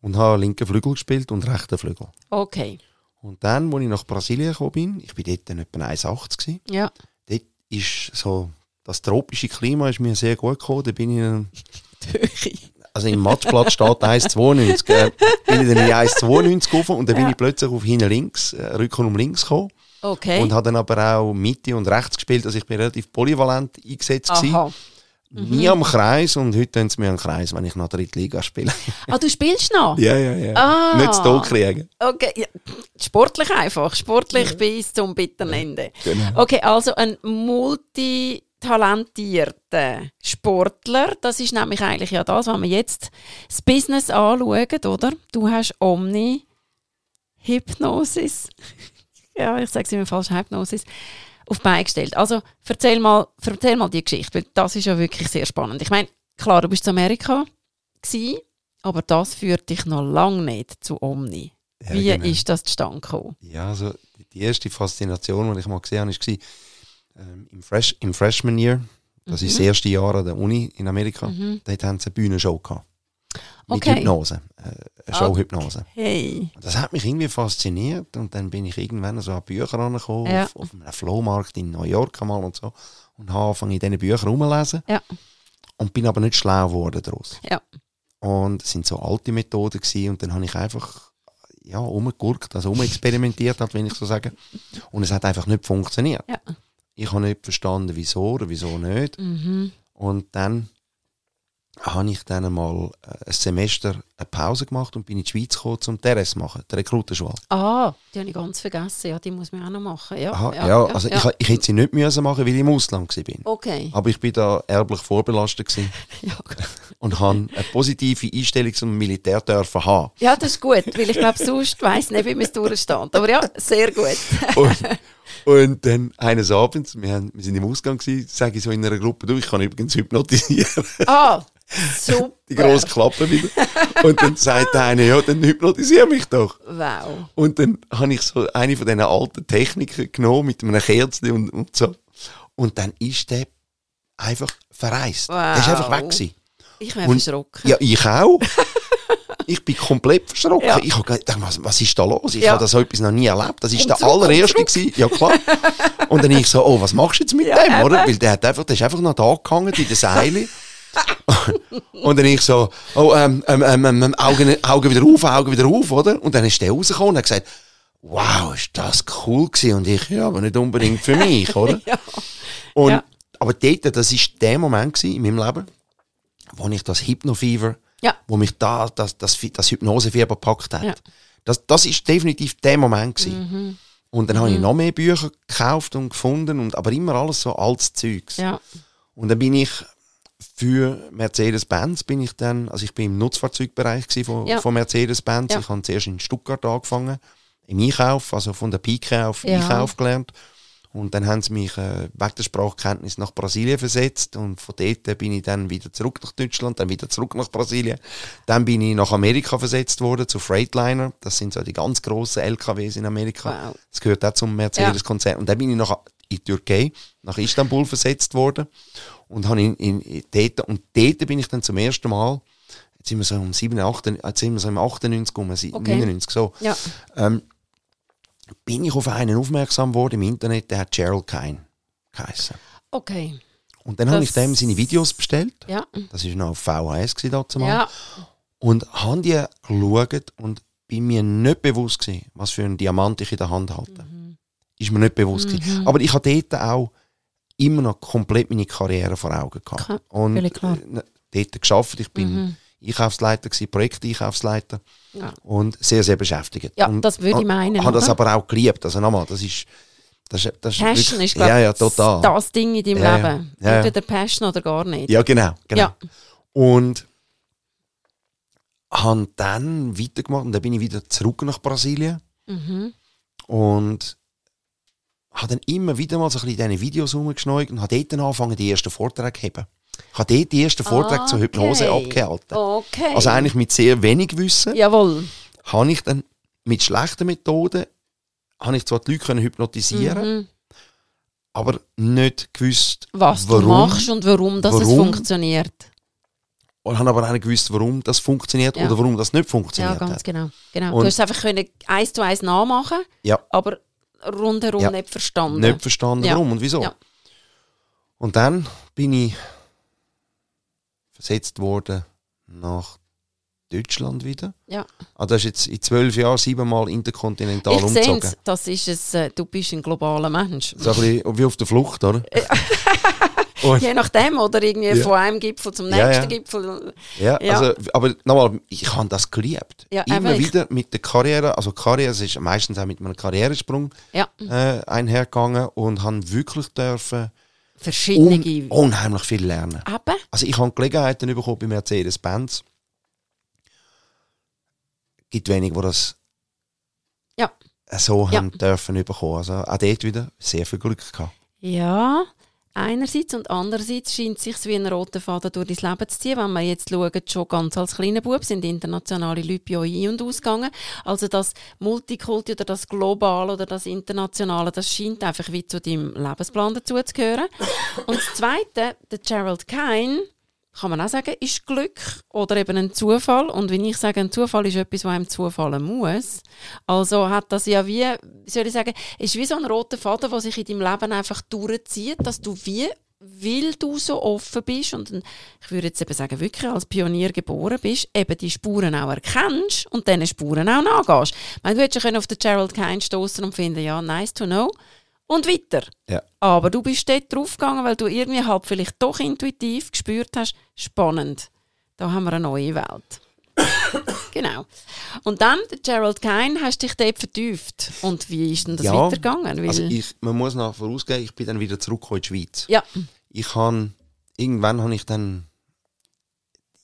und habe linken Flügel gespielt und rechten Flügel. Okay, Und dann, als ich nach Brasilien gekommen bin, ich bin dort dann etwa 1,80 gewesen, ja. dort ist so, das tropische Klima ist mir sehr gut gekommen. Da bin ich dann, also im Matchblatt steht 1,92. Äh, bin ich dann in 1,92 gekommen und dann bin Ja. ich plötzlich auf hinten links, äh, Rücken um links gekommen. Okay. Und habe dann aber auch Mitte und rechts gespielt. Also ich bin relativ polyvalent eingesetzt. Aha. Nie am Kreis und heute tun sie mir am Kreis, wenn ich nach der dritten Liga spiele. Ah, du spielst noch? ja, ja, ja. Ah. Nicht zu kriegen. Okay, ja. sportlich einfach, sportlich bis zum bitteren Ende. Genau. Okay, also ein Multi, talentierten Sportler. Das ist nämlich eigentlich ja das, wenn wir jetzt das Business anschauen, oder? Du hast Omni Hypnosis. *laughs* ja, ich sage es immer falsch, Hypnosis. Auf beigestellt. Also erzähl mal, erzähl mal die Geschichte, weil das ist ja wirklich sehr spannend. Ich meine, klar, du bist in Amerika gewesen, aber das führt dich noch lange nicht zu Omni. Ja, Wie genau. ist das zustande gekommen? Ja, also die erste Faszination, die ich mal gesehen habe, war ähm, im, Fresh, im Freshman Year. Das ist das erste Jahr an der Uni in Amerika. Dort haben sie eine Bühnenshow gehabt. Mit Okay. Hypnose. Äh, eine Showhypnose. Und Das hat mich irgendwie fasziniert und dann bin ich irgendwann so an Bücher angekommen, Ja. auf, auf einem Flohmarkt in New York einmal und so und habe angefangen in diesen Büchern rumzulesen Ja. und bin aber nicht schlau geworden daraus. Ja. Und es sind so alte Methoden gewesen und dann habe ich einfach ja, umgegurkt, also umexperimentiert, *laughs* halt, wenn ich so sage. Und es hat einfach nicht funktioniert. Ja. Ich habe nicht verstanden, wieso oder wieso nicht. Mhm. Und dann habe ich dann mal äh, ein Semester eine Pause gemacht und bin in die Schweiz gekommen, um TRS zu machen, die Rekrutenschule. Ah, die habe ich ganz vergessen. Ja, die muss man auch noch machen. Ja, Aha, ja, also Ich, ich hätte sie nicht müssen machen, weil ich im Ausland war. Okay. Aber ich bin da erblich vorbelastet gewesen *laughs* Ja. und habe eine positive Einstellung zum Militär dürfen haben. ja, das ist gut, weil ich glaube, sonst weiss nicht, wie man es durchsteht. Aber ja, sehr gut. Und, und dann eines Abends, wir, haben, wir sind im Ausgang gewesen, sage ich so in einer Gruppe, du, ich kann übrigens hypnotisieren. Ah, super. Die grosse Klappe wieder. Und dann sagt der eine, ja, dann hypnotisiere mich doch. Wow. Und dann habe ich so eine von diesen alten Techniken genommen mit einem Kerzchen und, und so. Und dann ist der einfach verreist. Der ist einfach weg gewesen. Ich wäre Und- verschrocken. Ja, ich auch. Ich bin komplett verschrocken. Ja. Ich habe gedacht, was, was ist da los? Ich Ja. habe das so etwas noch nie erlebt. Das ist Und der allererste gewesen. Ja, klar. *laughs* Und dann ich so, oh, was machst du jetzt mit Ja, dem, oder? Weil der hat einfach, der ist einfach noch da gehangen in der Seile. *laughs* und dann ich so, oh, ähm, ähm, ähm, ähm, Augen, Augen wieder auf, Augen wieder auf, oder? Und dann ist der rausgekommen und hat gesagt, wow, ist das cool gewesen. Und ich, ja, aber nicht unbedingt für mich, oder? *laughs* Ja. Und, Ja. Aber dort, das ist der Moment gewesen in meinem Leben, wo ich das Hypnofever, Ja. wo mich da, das, das, das Hypnosefieber gepackt hat. Ja. Das, das ist definitiv der Moment gewesen. Und dann habe ich noch mehr Bücher gekauft und gefunden, und, aber immer alles so altes Zeugs. Ja. Und dann bin ich für Mercedes-Benz bin ich dann, also ich bin im Nutzfahrzeugbereich von, Ja. von Mercedes-Benz. Ich habe zuerst in Stuttgart angefangen, im Einkauf, also von der Pike auf. Einkauf gelernt. Und dann haben sie mich äh, wegen der Sprachkenntnis nach Brasilien versetzt und von dort bin ich dann wieder zurück nach Deutschland, dann wieder zurück nach Brasilien. Dann bin ich nach Amerika versetzt worden, zu Freightliner. Das sind so die ganz grossen LKWs in Amerika. Wow. Das gehört auch zum Mercedes-Konzern. Und dann bin ich nach, in die Türkei, nach Istanbul versetzt worden und habe in, in, in dort, und dort bin ich dann zum ersten Mal, jetzt sind wir so um 7, 8, jetzt sind wir so im 98, um, Okay. 99, so, Ja. ähm, bin ich auf einen aufmerksam geworden im Internet, der hat Gerald Kine geheissen. Okay. Und dann habe ich dem seine Videos bestellt. Ja. Das war noch auf VHS dazu mal. Ja. Und habe die geschaut und bin mir nicht bewusst gewesen, was für einen Diamant ich in der Hand halte. Ist mir nicht bewusst gewesen. Aber ich habe dort auch immer noch komplett meine Karriere vor Augen gehabt. Klar, Und äh, dort geschafft. Ich bin Einkaufsleiter gewesen, Projekteinkaufsleiter Ja. und sehr, sehr beschäftigt. Ja, und, das würde ich meinen, Habe das aber auch geliebt. Also nochmal, das ist... Das ist, das ist Passion wirklich- ist, Ja, ja, total. das Ding in deinem Ja. Leben. Ja. Entweder Passion oder gar nicht. Ja, genau. genau. Und habe dann weitergemacht und dann bin ich wieder zurück nach Brasilien Mhm. und habe dann immer wieder mal so ein bisschen diese Videos rumgeschneugt und habe dort dann angefangen, die ersten Vorträge zu haben. Ich habe dort die ersten Vorträge zur Hypnose Okay. abgehalten. Okay. Also eigentlich mit sehr wenig Wissen Jawohl. habe ich dann mit schlechten Methoden habe ich zwar die Leute können hypnotisieren, Mhm. aber nicht gewusst, Was warum. du machst und warum, dass es Warum? funktioniert. Und habe aber auch nicht gewusst, warum das funktioniert Ja. oder warum das nicht Ja, funktioniert ganz hat. genau. genau. Und- du hast es einfach können eins zu eins nachmachen, Ja. aber rundherum Ja. nicht verstanden. Nicht verstanden, Ja. warum und wieso. Ja. Und dann bin ich versetzt worden nach Deutschland wieder. Ja. Ah, das ist jetzt in zwölf Jahren siebenmal interkontinental Ich umgezogen. es, das ist es, äh, du bist ein globaler Mensch. So ein bisschen wie auf der Flucht, oder? *laughs* *laughs* Je nachdem, oder irgendwie Ja. von einem Gipfel zum Ja, nächsten ja. Gipfel. ja, Ja. Also, aber nochmal, ich habe das geliebt. Ja, Immer ich- wieder mit der Karriere, also Karriere es ist meistens auch mit einem Karrieresprung Ja. äh, einhergegangen und habe wirklich dürfen verschiedene... un unheimlich viel lernen. Eben. Also ich habe Gelegenheiten bekommen bei Mercedes-Benz. gibt wenige, die das Ja. so Ja. haben dürfen bekommen. Also auch dort wieder sehr viel Glück gehabt. Ja, einerseits und andererseits scheint es sich wie ein roter Faden durch das Leben zu ziehen. Wenn wir jetzt schauen, schon ganz als kleiner Bub sind internationale Leute bei euch ein- und ausgegangen. Also das Multikulti oder das Globale oder das Internationale, das scheint einfach wie zu deinem Lebensplan dazu zu gehören. Und das Zweite, der Gerald Kine, kann man auch sagen, ist Glück oder eben ein Zufall. Und wenn ich sage, ein Zufall ist etwas, was einem zufallen muss, also hat das ja wie, wie soll ich sagen, ist wie so ein roter Faden, der sich in deinem Leben einfach durchzieht, dass du wie, weil du so offen bist und ich würde jetzt eben sagen, wirklich als Pionier geboren bist, eben die Spuren auch erkennst und diesen Spuren auch nachgehst. Ich meine, du hättest ja auf den Gerald Kine stoßen und finden, ja, nice to know. Und weiter. Ja. Aber du bist dort draufgegangen, weil du irgendwie halt vielleicht doch intuitiv gespürt hast, spannend. Da haben wir eine neue Welt. *coughs* genau. Und dann, Gerald Kine, hast dich dort vertieft. Und wie ist denn das Ja, weitergegangen? Weil, Also ich, man muss noch vorausgehen, ich bin dann wieder zurückgekommen in die Schweiz. ja, Ich han, irgendwann habe ich dann,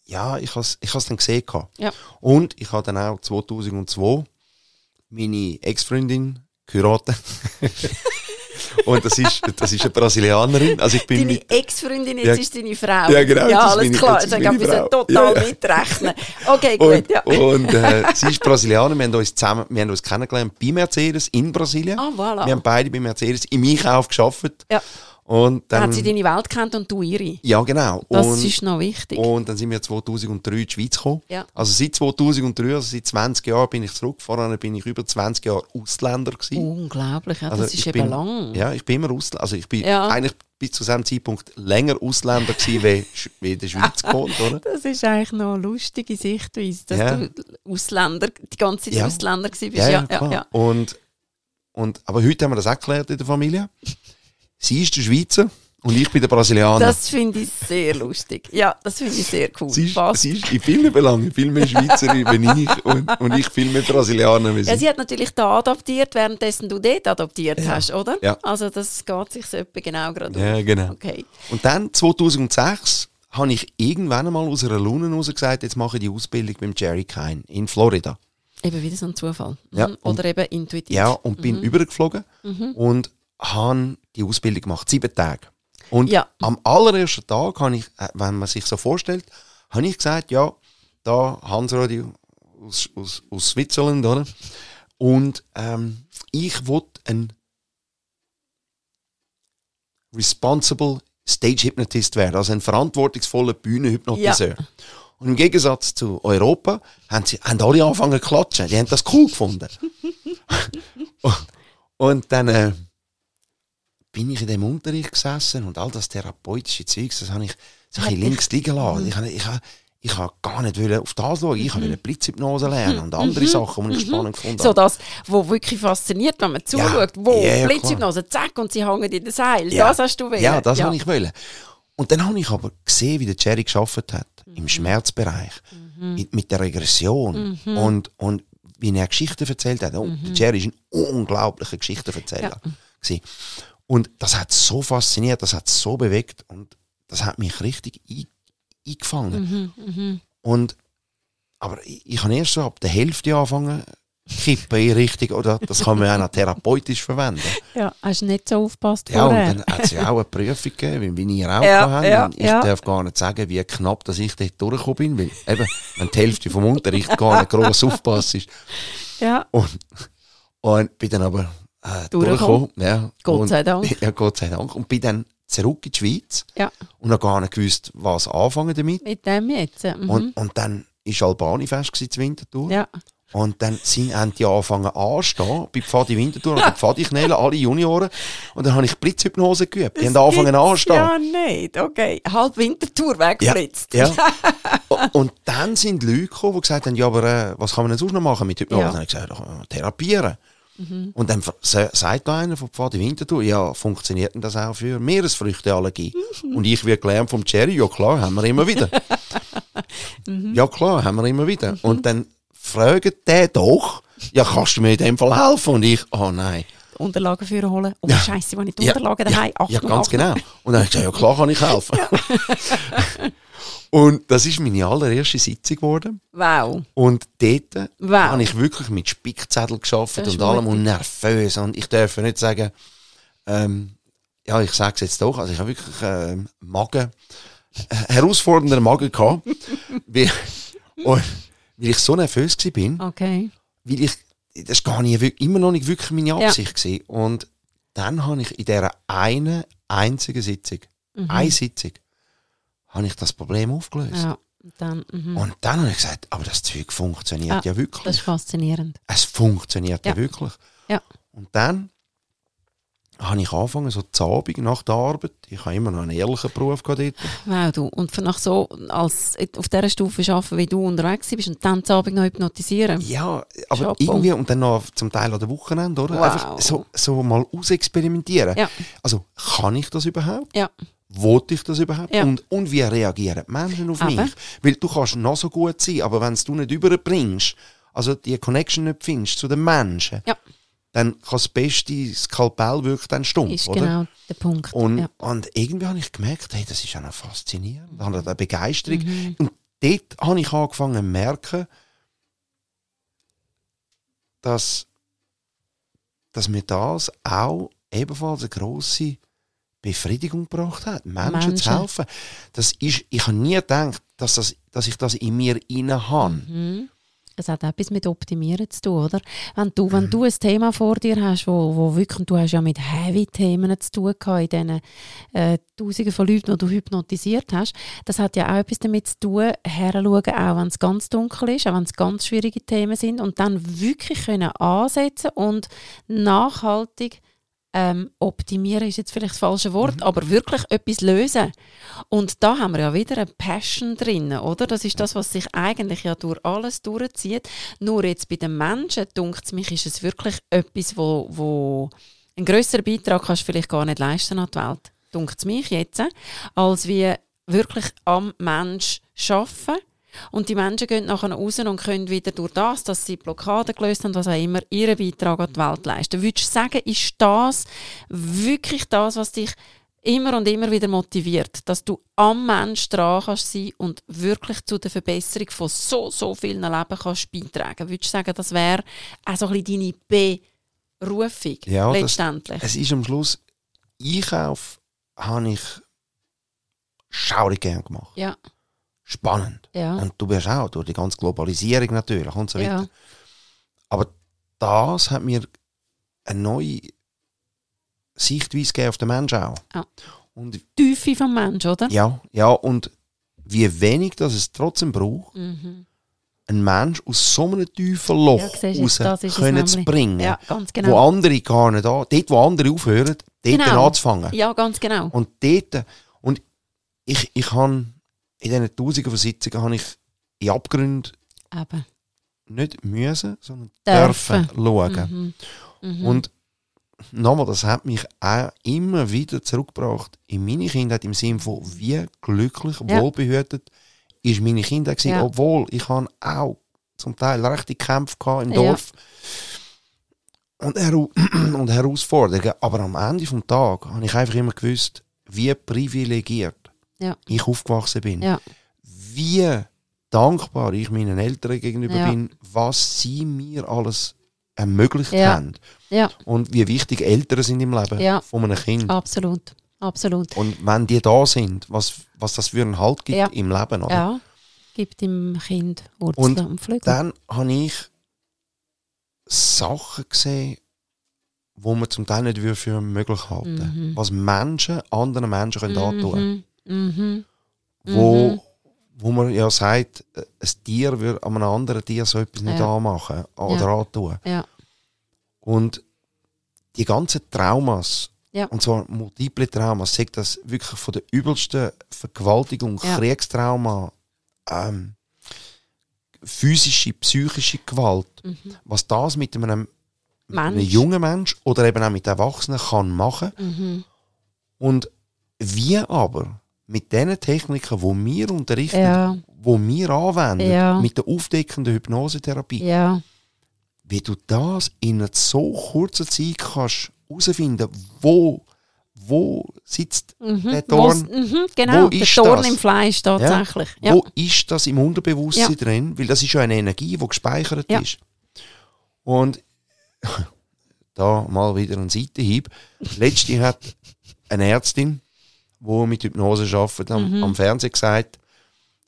ja, ich has, ich has dann gesehen gehabt. Ja. Und ich habe dann auch 2002 meine Ex-Freundin geheiratet. *laughs* Und das ist, das ist eine Brasilianerin. Also ich bin deine Ex-Freundin, jetzt Ja. ist deine Frau. Ja, genau, Ja, alles meine- klar. ich glaube, wir total Ja, ja. mitrechnen. Okay, *laughs* gut, und, ja. und äh, sie ist Brasilianer. Wir haben uns zusammen, wir haben uns kennengelernt bei Mercedes in Brasilien. Ah, voilà. Wir haben beide bei Mercedes im Einkauf gearbeitet. Ja. Und Dann dann, hat sie deine Welt kennt und du ihre. ja, genau. Das und, ist noch wichtig. Und dann sind wir 2003 in die Schweiz gekommen. Ja. Also seit 2003, also seit 20 Jahren bin ich zurück. Vorher bin ich über 20 Jahre Ausländer gewesen. Unglaublich, ja, Also das ist ich eben bin, lang. Ja, ich bin immer Ausländer. Also ich bin Ja. eigentlich bis zu diesem Zeitpunkt länger Ausländer gewesen, wie, *laughs* wie in der Schweiz gewohnt, oder? Das ist eigentlich noch eine lustige Sichtweise, dass Ja. du Ausländer, die ganze Zeit. Ausländer gewesen bist. Ja, Ja, ja. Und, und, aber heute haben wir das auch geklärt in der Familie. *laughs* Sie ist der Schweizer und ich bin der Brasilianer. Das finde ich sehr lustig. Ja, das finde ich sehr cool. sie, ist, Passt. sie ist in vielen Belangen viel mehr Schweizerin *laughs* wie ich und, und ich viel mehr Brasilianer wie Ja, sie. hat natürlich da adaptiert, währenddessen du dort adaptiert Ja. hast, oder? Ja. Also das geht sich so etwa genau gerade Ja, genau. Okay. Und dann, 2006, habe ich irgendwann einmal aus einer Laune heraus gesagt, jetzt mache ich die Ausbildung beim Jerry Kine in Florida. Eben wieder so ein Zufall. Ja, Mhm. und- Oder eben intuitiv. Ja, und bin übergeflogen und habe die Ausbildung gemacht, sieben Tage. Und Ja. am allerersten Tag, habe ich, äh, wenn man sich so vorstellt, habe ich gesagt, ja, da Hans-Rodi aus, aus, aus Switzerland, oder? Und ähm, ich will ein responsible Stage Hypnotist werden, also ein verantwortungsvoller Bühnenhypnotiseur. Und im Gegensatz zu Europa haben, sie, haben alle angefangen zu klatschen. Die haben das cool gefunden. *laughs* und dann äh, bin ich in dem Unterricht gesessen und all das therapeutische Zeugs, das habe ich so ein bisschen links liegen lassen. Ich, habe- ich, habe- ich habe gar nicht auf das schauen. Ich wollte Blitzhypnose lernen und andere Sachen, die ich spannend gefunden So habe. das, was wirklich fasziniert, wenn man zuschaut. Wo ja, ja, Blitzhypnose, zack, und sie hängen in den Seil. Ja. Das hast du wollen. Ja, das habe ich wollen. Und dann habe ich aber gesehen, wie der Jerry geschafft hat Mhm. im Schmerzbereich mit, der Regression Mhm. und, und wie er Geschichten erzählt hat. Und der Jerry ist ein unglaublicher Geschichtenerzähler. gewesen. Und das hat so fasziniert, das hat so bewegt und das hat mich richtig ein, eingefangen. Mhm, Und, aber ich, ich habe erst so ab der Hälfte angefangen kippen in Richtung, oder das kann man auch therapeutisch verwenden. Ja, hast du nicht so aufgepasst Ja, und dann hat es ja auch eine Prüfung gegeben, wie ihr auch Ja, habt. ja, ich ja. darf gar nicht sagen, wie knapp dass ich dort durchgekommen bin, weil eben, wenn die Hälfte vom Unterricht gar nicht gross aufpasst ist. Ja, Und, und bin dann aber äh, Durchgekommen. Ja, Gott und, sei Dank. *laughs* Ja, Gott sei Dank. Und bin dann zurück in die Schweiz ja, und habe gar nicht gewusst, was anfangen damit. mit dem jetzt. Mhm. Und, und dann war Albani-Fest gewesen, zur Wintertour. ja. Und dann sind, haben die angefangen anstehen, bei Pfadi Winterthur, und bei Pfadi Knäle, alle Junioren. Und dann habe ich Blitzhypnose geübt. Die haben angefangen anstehen. Ja, nicht. Okay. Halb Wintertour weggeblitzt. Ja. *laughs* O- und dann sind Leute gekommen, die gesagt haben, ja, aber äh, was kann man denn sonst noch machen mit Hypnose? Ja. Dann habe ich gesagt, da therapieren. Und dann sagt da einer von Pfadi Winterthur, ja, funktioniert denn das auch für Meeresfrüchteallergie? Und ich wie gelernt vom Jerry, ja klar, haben wir immer wieder. *laughs* Ja klar, haben wir immer wieder. Und dann fragt der doch, ja, kannst du mir in dem Fall helfen? Und ich, oh nein. Unterlagen für holen. Oh, Scheiße, wenn ich die Unterlagen daheim ja, ja, ganz Achtung. genau. Und dann habe ich gesagt, ja klar kann ich helfen. *laughs* und das ist meine allererste Sitzung geworden. Wow. Und dort wow. habe ich wirklich mit Spickzettel geschafft und allem und nervös. Und ich darf nicht sagen, ähm, ja, ich sage es jetzt doch, also ich habe wirklich äh, Magen, äh, herausfordernder Magen gehabt, *laughs* weil, und, weil ich so nervös war. Okay. Weil ich, das war gar nicht, immer noch nicht wirklich meine Absicht. Ja. Und dann habe ich in dieser einen einzigen Sitzung, mhm. eine Sitzung, habe ich das Problem aufgelöst. Ja. Dann, mhm. und dann habe ich gesagt, aber das Zeug funktioniert ja, ja wirklich. Das ist faszinierend. Es funktioniert ja, ja wirklich. Ja. Und dann habe ich angefangen, so zu Abend nach der Arbeit. Ich habe immer noch einen ehrlichen Beruf dort. Wow, du. Und nach so, als auf dieser Stufe arbeiten, wie du unterwegs bist und dann zu Abend noch hypnotisieren. Ja, aber Chapeau. irgendwie, und dann noch zum Teil an der Wochenende, oder? Wow. Einfach so, so mal ausexperimentieren. Ja. Also, kann ich das überhaupt? Ja. Wollte ich das überhaupt? Ja. Und, und wie reagieren die Menschen auf aber. mich? Weil du kannst noch so gut sein, aber wenn du nicht überbringst, also die Connection nicht findest zu den Menschen, ja dann kann das beste Skalpell wirklich dann stumpf, ist oder? genau der Punkt. Und, ja. und irgendwie habe ich gemerkt, hey, das ist auch faszinierend, da habe eine Begeisterung. Mhm. Und dort habe ich angefangen zu merken, dass, dass mir das auch ebenfalls eine grosse Befriedigung gebracht hat, Menschen, Menschen, zu helfen. Das ist, ich habe nie gedacht, dass, das, dass ich das in mir inne habe. Mhm. Es hat etwas mit Optimieren zu tun, oder? Wenn du, wenn du ein Thema vor dir hast, wo, wo wirklich, du hast ja mit Heavy-Themen zu tun gehabt, in diesen äh, Tausenden von Leuten, die du hypnotisiert hast, das hat ja auch etwas damit zu tun, herzuschauen, auch wenn es ganz dunkel ist, auch wenn es ganz schwierige Themen sind und dann wirklich können ansetzen und nachhaltig ähm, optimieren ist jetzt vielleicht das falsche Wort, mhm. aber wirklich etwas lösen. Und da haben wir ja wieder eine Passion drin, oder? Das ist das, was sich eigentlich ja durch alles durchzieht. Nur jetzt bei den Menschen, dunkt mich, ist es wirklich etwas, wo, wo einen größeren Beitrag kannst du vielleicht gar nicht leisten an die Welt. Dunkt mich jetzt, als wir wirklich am Mensch arbeiten und die Menschen gehen nachher raus und können wieder durch das, dass sie Blockaden gelöst haben, was auch immer, ihren Beitrag an die Welt leisten. Würdest du sagen, ist das wirklich das, was dich immer und immer wieder motiviert, dass du am Mensch dran kannst sein und wirklich zu der Verbesserung von so, so vielen Leben kannst beitragen? Würdest du sagen, das wäre auch so ein bisschen deine Berufung ja, letztendlich? Das, es ist am Schluss, Einkauf habe ich schaurig gern gemacht. Ja spannend. Ja. Und du wirst auch durch die ganze Globalisierung natürlich und so weiter. Ja. Aber das hat mir eine neue Sichtweise gegeben auf den Menschen auch. Ja. Und, Tiefe vom Menschen, oder? Ja, ja, und wie wenig das es trotzdem braucht, mhm. einen Mensch aus so einem tiefen Loch ja, raus können zu bringen, ja, genau. wo andere gar nicht an, dort wo andere aufhören, dort genau. anzufangen. Ja, ganz genau. Und dort, und ich, ich habe in diesen Tausenden von Sitzungen habe ich in Abgründe Eben. nicht müssen, sondern dürfen, dürfen schauen. Mhm. Mhm. Und nochmal, das hat mich auch immer wieder zurückgebracht in meine Kindheit im Sinne von, wie glücklich, ja. wohlbehütet ist meine Kindheit gewesen, ja. obwohl ich habe auch zum Teil rechte Kämpfe im Dorf ja. und, Her *clears throat* und Herausforderungen. Aber am Ende des Tages habe ich einfach immer gewusst, wie privilegiert ja. ich aufgewachsen bin. Ja. Wie dankbar ich meinen Eltern gegenüber ja. bin, was sie mir alles ermöglicht haben. Und wie wichtig Eltern sind im Leben von einem Kind. Absolut. Absolut. Und wenn die da sind, was, was das für einen Halt gibt im Leben. Oder? Ja, gibt dem Kind Wurzeln und, und Flügel. dann habe ich Sachen gesehen, wo man zum Teil nicht für möglich halten mhm. Was Menschen anderen Menschen können mhm. antun Mhm. Wo, mhm. wo man ja sagt, ein Tier würde an einem anderen Tier so etwas nicht ja. anmachen oder ja. antun. Ja. Und die ganzen Traumas, ja. und zwar multiple Traumas, sagt das wirklich von der übelsten Vergewaltigung. Kriegstrauma, ähm, physische, psychische Gewalt, mhm. was das mit einem, mit einem jungen Mensch oder eben auch mit Erwachsenen kann machen. Mhm. Und wie aber mit den Techniken, die wir unterrichten, ja. die wir anwenden, ja. mit der aufdeckenden Hypnosetherapie, ja. wie du das in einer so kurzen Zeit kannst herausfinden, wo, wo sitzt der Dorn, mhm, genau, wo der ist Dorn das? im Fleisch tatsächlich. Ja. Wo ist das im Unterbewusstsein Ja. drin? Weil das ist ja eine Energie, die gespeichert Ja. ist. Und *laughs* da mal wieder ein Seitenhieb. Letzte hat eine Ärztin, die mit Hypnose arbeitet, am, Mhm. am Fernsehen gesagt,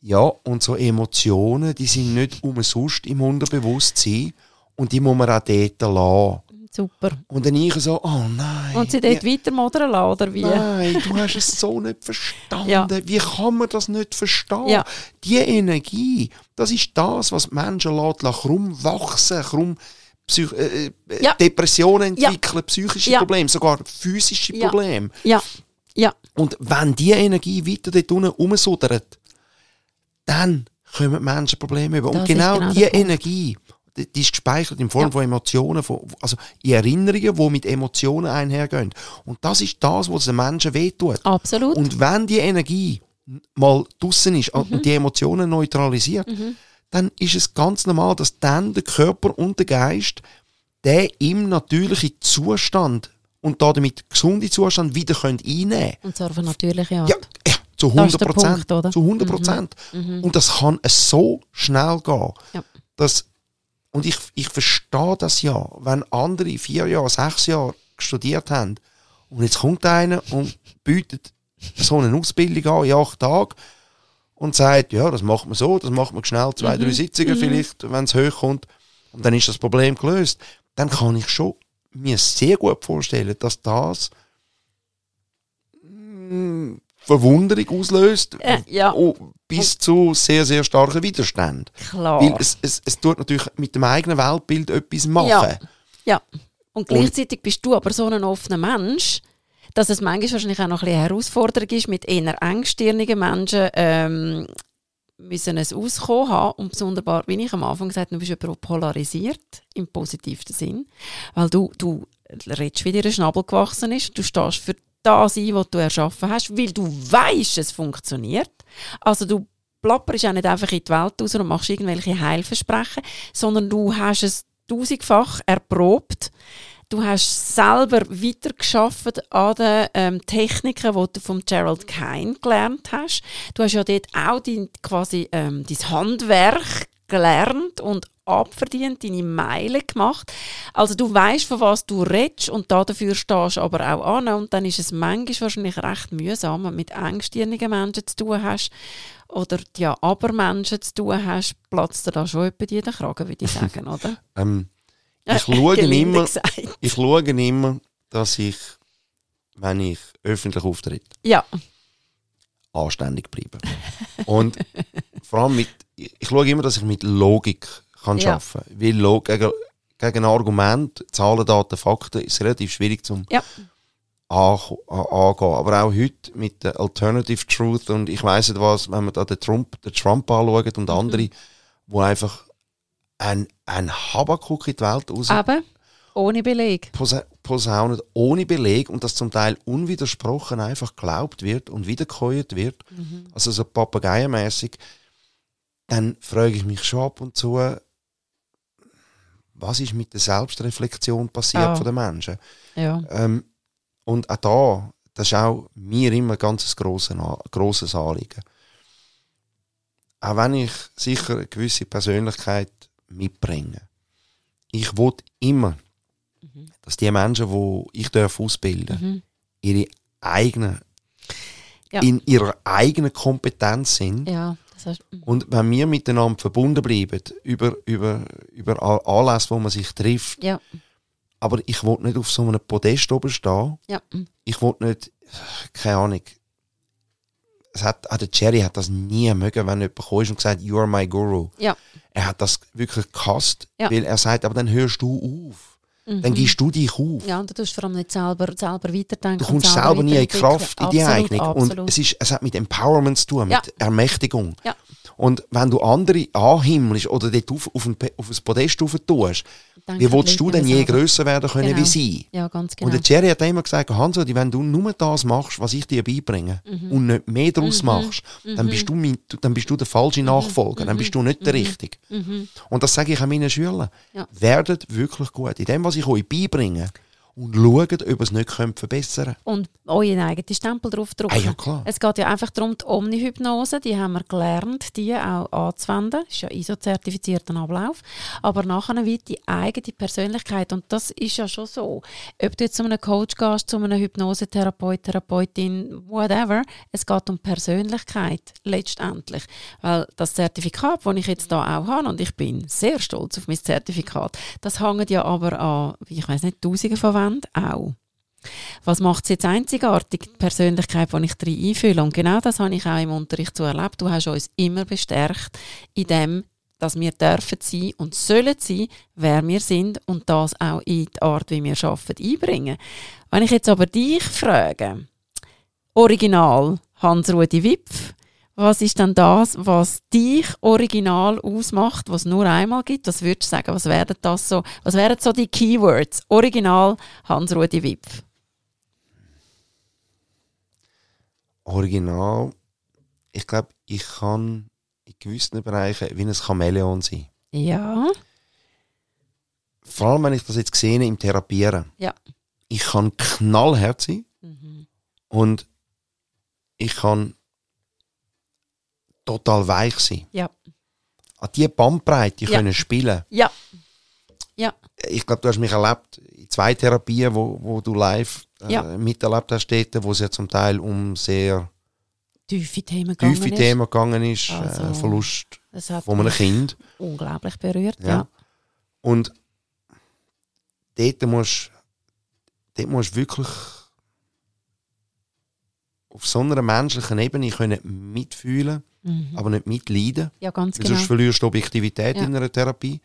ja, und so Emotionen, die sind nicht umsonst im Unterbewusstsein und die muss man auch dort lassen. Super. Und dann ich so, oh nein. Und sie dort wie- weiter modern lassen, oder wie? Nein, du hast es so nicht verstanden. Ja. Wie kann man das nicht verstehen? Ja. Die Energie, das ist das, was die Menschen lässt, krumm wachsen, krumm Psych äh, äh, Ja. Depressionen entwickeln, psychische. Probleme, sogar physische. Probleme. Ja, ja, Und wenn die Energie weiter dort unten rumsudert, dann kommen die Menschen Probleme über. Das Und genau, genau die der Punkt. Energie, die, ist gespeichert in Form Ja. von Emotionen, von, also in Erinnerungen, die mit Emotionen einhergehen. Und das ist das, was den Menschen wehtut. absolut. Und wenn die Energie mal draussen ist Mhm. und die Emotionen neutralisiert, dann ist es ganz normal, dass dann der Körper und der Geist den im natürlichen Zustand und damit gesunden Zustand wieder können einnehmen können. Und zwar auf eine natürliche Art. Ja, ja, zu Das ist 100 der Prozent. Mhm. Zu 100 Prozent. Und das kann so schnell gehen. Ja. Dass, und ich, ich verstehe das ja, wenn andere vier Jahre, sechs Jahre studiert haben und jetzt kommt einer und bietet so eine Ausbildung an in acht Tagen und sagt, ja, das macht man so, das macht man schnell, zwei, Mhm. drei Sitzungen vielleicht, wenn es hochkommt und dann ist das Problem gelöst. Dann kann ich schon mir sehr gut vorstellen, dass das mm, Verwunderung auslöst, Äh, ja. oh, bis zu sehr, sehr starken Widerstand. Klar. Weil es, es, es tut natürlich mit dem eigenen Weltbild etwas machen. Ja. Ja. Und Und- gleichzeitig bist du aber so ein offener Mensch, dass es manchmal wahrscheinlich auch noch ein bisschen eine Herausforderung ist, mit eher engstirnigen Menschen ähm, müssen es auskommen haben. Und sonderbar, wie ich am Anfang gesagt habe, du bist jemand, polarisiert, im positivsten Sinn. Weil du, du redest, wie dir ein Schnabel gewachsen ist. Du stehst für das ein, was du erschaffen hast, weil du weißt, es funktioniert. Also du plapperst auch nicht einfach in die Welt raus und machst irgendwelche Heilversprechen, sondern du hast es tausendfach erprobt. Du hast selber weitergeschafft an den ähm, Techniken, die du von Gerald Kine gelernt hast. Du hast ja dort auch dein, quasi ähm, dein Handwerk gelernt und abverdient, deine Meile gemacht. Also du weißt, von was du redest und da dafür stehst du aber auch an. Und dann ist es manchmal wahrscheinlich recht mühsam, wenn du mit engstirnigen Menschen zu tun hast oder ja, aber Menschen zu tun hast, platzt dir da schon etwa den Kragen, würde ich *laughs* sagen, oder? Ähm, ich schaue immer, gesagt. ich schaue immer, dass ich, wenn ich öffentlich auftritt, Ja, anständig bleibe. Und *laughs* vor allem mit, ich schaue immer, dass ich mit Logik kann Ja. arbeiten kann. Weil Log gegen, gegen ein Argument, Zahlen, Daten, Fakten, ist relativ schwierig zum ja, angehen. Aber auch heute mit der Alternative Truth und ich weiss nicht was, wenn man da den Trump, den Trump anschaut Mhm. und andere, wo einfach ein, ein Habakuk in die Welt raus aber ohne Beleg. posa- posaunen, ohne Beleg und das zum Teil unwidersprochen einfach geglaubt wird und wiedergekäut wird, Mhm. also so papageienmässig, dann frage ich mich schon ab und zu, was ist mit der Selbstreflexion passiert Ah. von den Menschen? Ja. Ähm, und auch da, das ist auch mir immer ein ganz grosses, grosses Anliegen. Auch wenn ich sicher eine gewisse Persönlichkeit mitbringe. Ich will immer, dass die Menschen, die ich darf ausbilden Mhm. ihre eigenen, Ja. in ihrer eigenen Kompetenz sind. Ja, heißt, mhm. Und wenn wir miteinander verbunden bleiben, über, über, über Anlässe, wo man sich trifft, ja, aber ich will nicht auf so einem Podest oben stehen, mhm. ich will nicht, keine Ahnung, es hat, auch der Jerry hat das nie mögen, wenn jemand ist und gesagt, you are my guru. ja, Er hat das wirklich gehasst, Ja. weil er sagt, aber dann hörst du auf. Dann gibst du dich auf. Mhm. ja, und du tust vor allem nicht selber, selber weiterdenken. Du kommst selber nie in. Kraft in die Absolut, Eignung. Absolut. Und es, ist, es hat mit Empowerment zu tun, Ja. mit Ermächtigung. Ja. Und wenn du andere anhimmelst oder dort auf, auf, ein, auf ein Podest tust, wie willst du denn je grösser werden können Genau. wie sie? Ja, ganz genau. Und der Jerry hat immer gesagt, Hanso, wenn du nur das machst, was ich dir beibringe Mhm. und nicht mehr daraus machst, dann, bist du mein, dann bist du der falsche Mhm. Nachfolger, dann bist du nicht der Richtige. Und das sage ich auch meinen Schülern. Ja. Werdet wirklich gut in dem, was ich euch beibringe und schaut, ob ihr es nicht könnt verbessern könnt. und euren eigenen Stempel drauf drücken. Ah, ja, klar. Es geht ja einfach darum, die Omnihypnose, die haben wir gelernt, die auch anzuwenden. Das ist ja ISO-zertifizierter Ablauf. Aber nachher wird die eigene Persönlichkeit, und das ist ja schon so, ob du jetzt zu einem Coach gehst, zu einem Hypnosetherapeut, Therapeutin, whatever, es geht um Persönlichkeit letztendlich. Weil das Zertifikat, das ich jetzt da auch habe, und ich bin sehr stolz auf mein Zertifikat, das hängt ja aber an, ich weiß nicht, Tausende von Wänden auch. Was macht es jetzt einzigartig, die Persönlichkeit, die ich drin einfühle? Und genau das habe ich auch im Unterricht so erlebt. Du hast uns immer bestärkt in dem, dass wir dürfen sein und sollen sein, wer wir sind und das auch in die Art, wie wir arbeiten, einbringen. Wenn ich jetzt aber dich frage, Original Hans-Rudi Wipf, was ist denn das, was dich original ausmacht, was nur einmal gibt? Was würdest du sagen? Was wären das so? Was wären so die Keywords? Original Hans-Rudi Wipf. Original, ich glaube, ich kann in gewissen Bereichen wie ein Chamäleon sein. Ja. Vor allem, wenn ich das jetzt sehe im Therapieren. Ja. Ich kann knallhart sein und ich kann total weich sein. Ja. An diese Bandbreite Ja. können spielen. Ja. Ja. Ich glaube, du hast mich erlebt in zwei Therapien, wo, wo du live äh, Ja. miterlebt hast, dort, wo es ja zum Teil um sehr Tiefe Themen gegangen tiefe ist. Themen gegangen ist. Also, äh, Verlust von einem Kind. unglaublich berührt. Ja. Ja. Und dort musst dort musst du wirklich auf so einer menschlichen Ebene können mitfühlen, Mhm. aber nicht mitleiden. Ja, ganz genau. sonst verlierst du Objektivität Ja. in einer Therapie.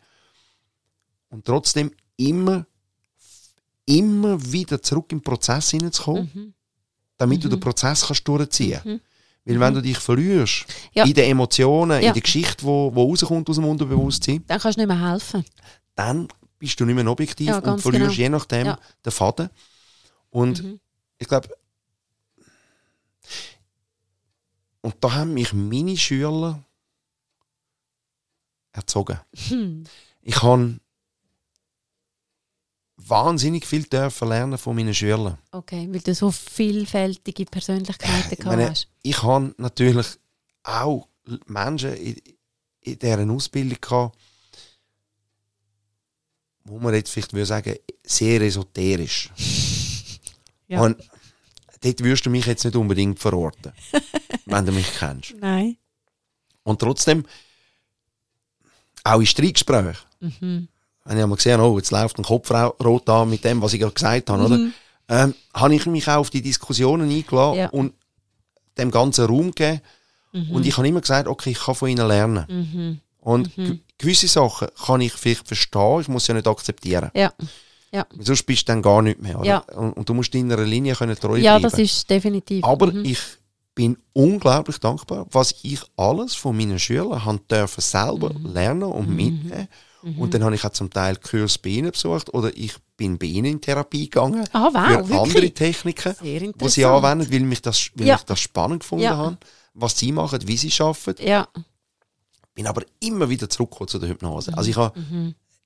Und trotzdem immer, immer wieder zurück im Prozess hineinzukommen, Mhm. damit du den Prozess kannst durchziehen Mhm. Weil wenn du dich verlierst Ja. in den Emotionen, Ja. in der Geschichte, wo, wo rauskommt aus dem Unterbewusstsein, Dann kannst du nicht mehr helfen. dann bist du nicht mehr objektiv Ja, und verlierst genau. je nachdem den Faden. Und Mhm. ich glaube, und da haben mich meine Schüler erzogen. Hm. Ich habe wahnsinnig viel dürfen lernen von meinen Schülern. Okay, weil du so vielfältige Persönlichkeiten Ich gehabt meine, hast. ich habe natürlich auch Menschen in, in deren Ausbildung gehabt, wo man jetzt vielleicht würde sagen, sehr esoterisch. *laughs* Ja. Und dort würdest du mich jetzt nicht unbedingt verorten, *laughs* wenn du mich kennst. Nein. Und trotzdem, auch in Streitgesprächen, Mhm. wenn ich einmal gesehen habe, oh, jetzt läuft ein Kopf rot an mit dem, was ich gerade gesagt habe, oder? Ähm, habe ich mich auch auf die Diskussionen eingeladen Ja. und dem ganzen Raum gegeben. Mhm. Und ich habe immer gesagt, okay, ich kann von ihnen lernen. Mhm. Und ge- gewisse Sachen kann ich vielleicht verstehen, ich muss sie nicht akzeptieren. Ja. Ja. Sonst bist du dann gar nicht mehr. Oder? Ja. Und, und du musst deiner Linie können treu ja, bleiben. das ist definitiv. Aber Mhm. ich bin unglaublich dankbar, was ich alles von meinen Schülern haben dürfen selber Mhm. lernen und mitnehmen. Und dann habe ich auch zum Teil Kurs bei ihnen besucht oder ich bin bei ihnen in Therapie gegangen Ah, wow, für wirklich? andere Techniken, die sie anwenden, weil, mich das, weil Ja. ich das spannend gefunden Ja. habe, was sie machen, wie sie arbeiten. Ja. Bin aber immer wieder zurückgekommen zu der Hypnose. Mhm. Also ich habe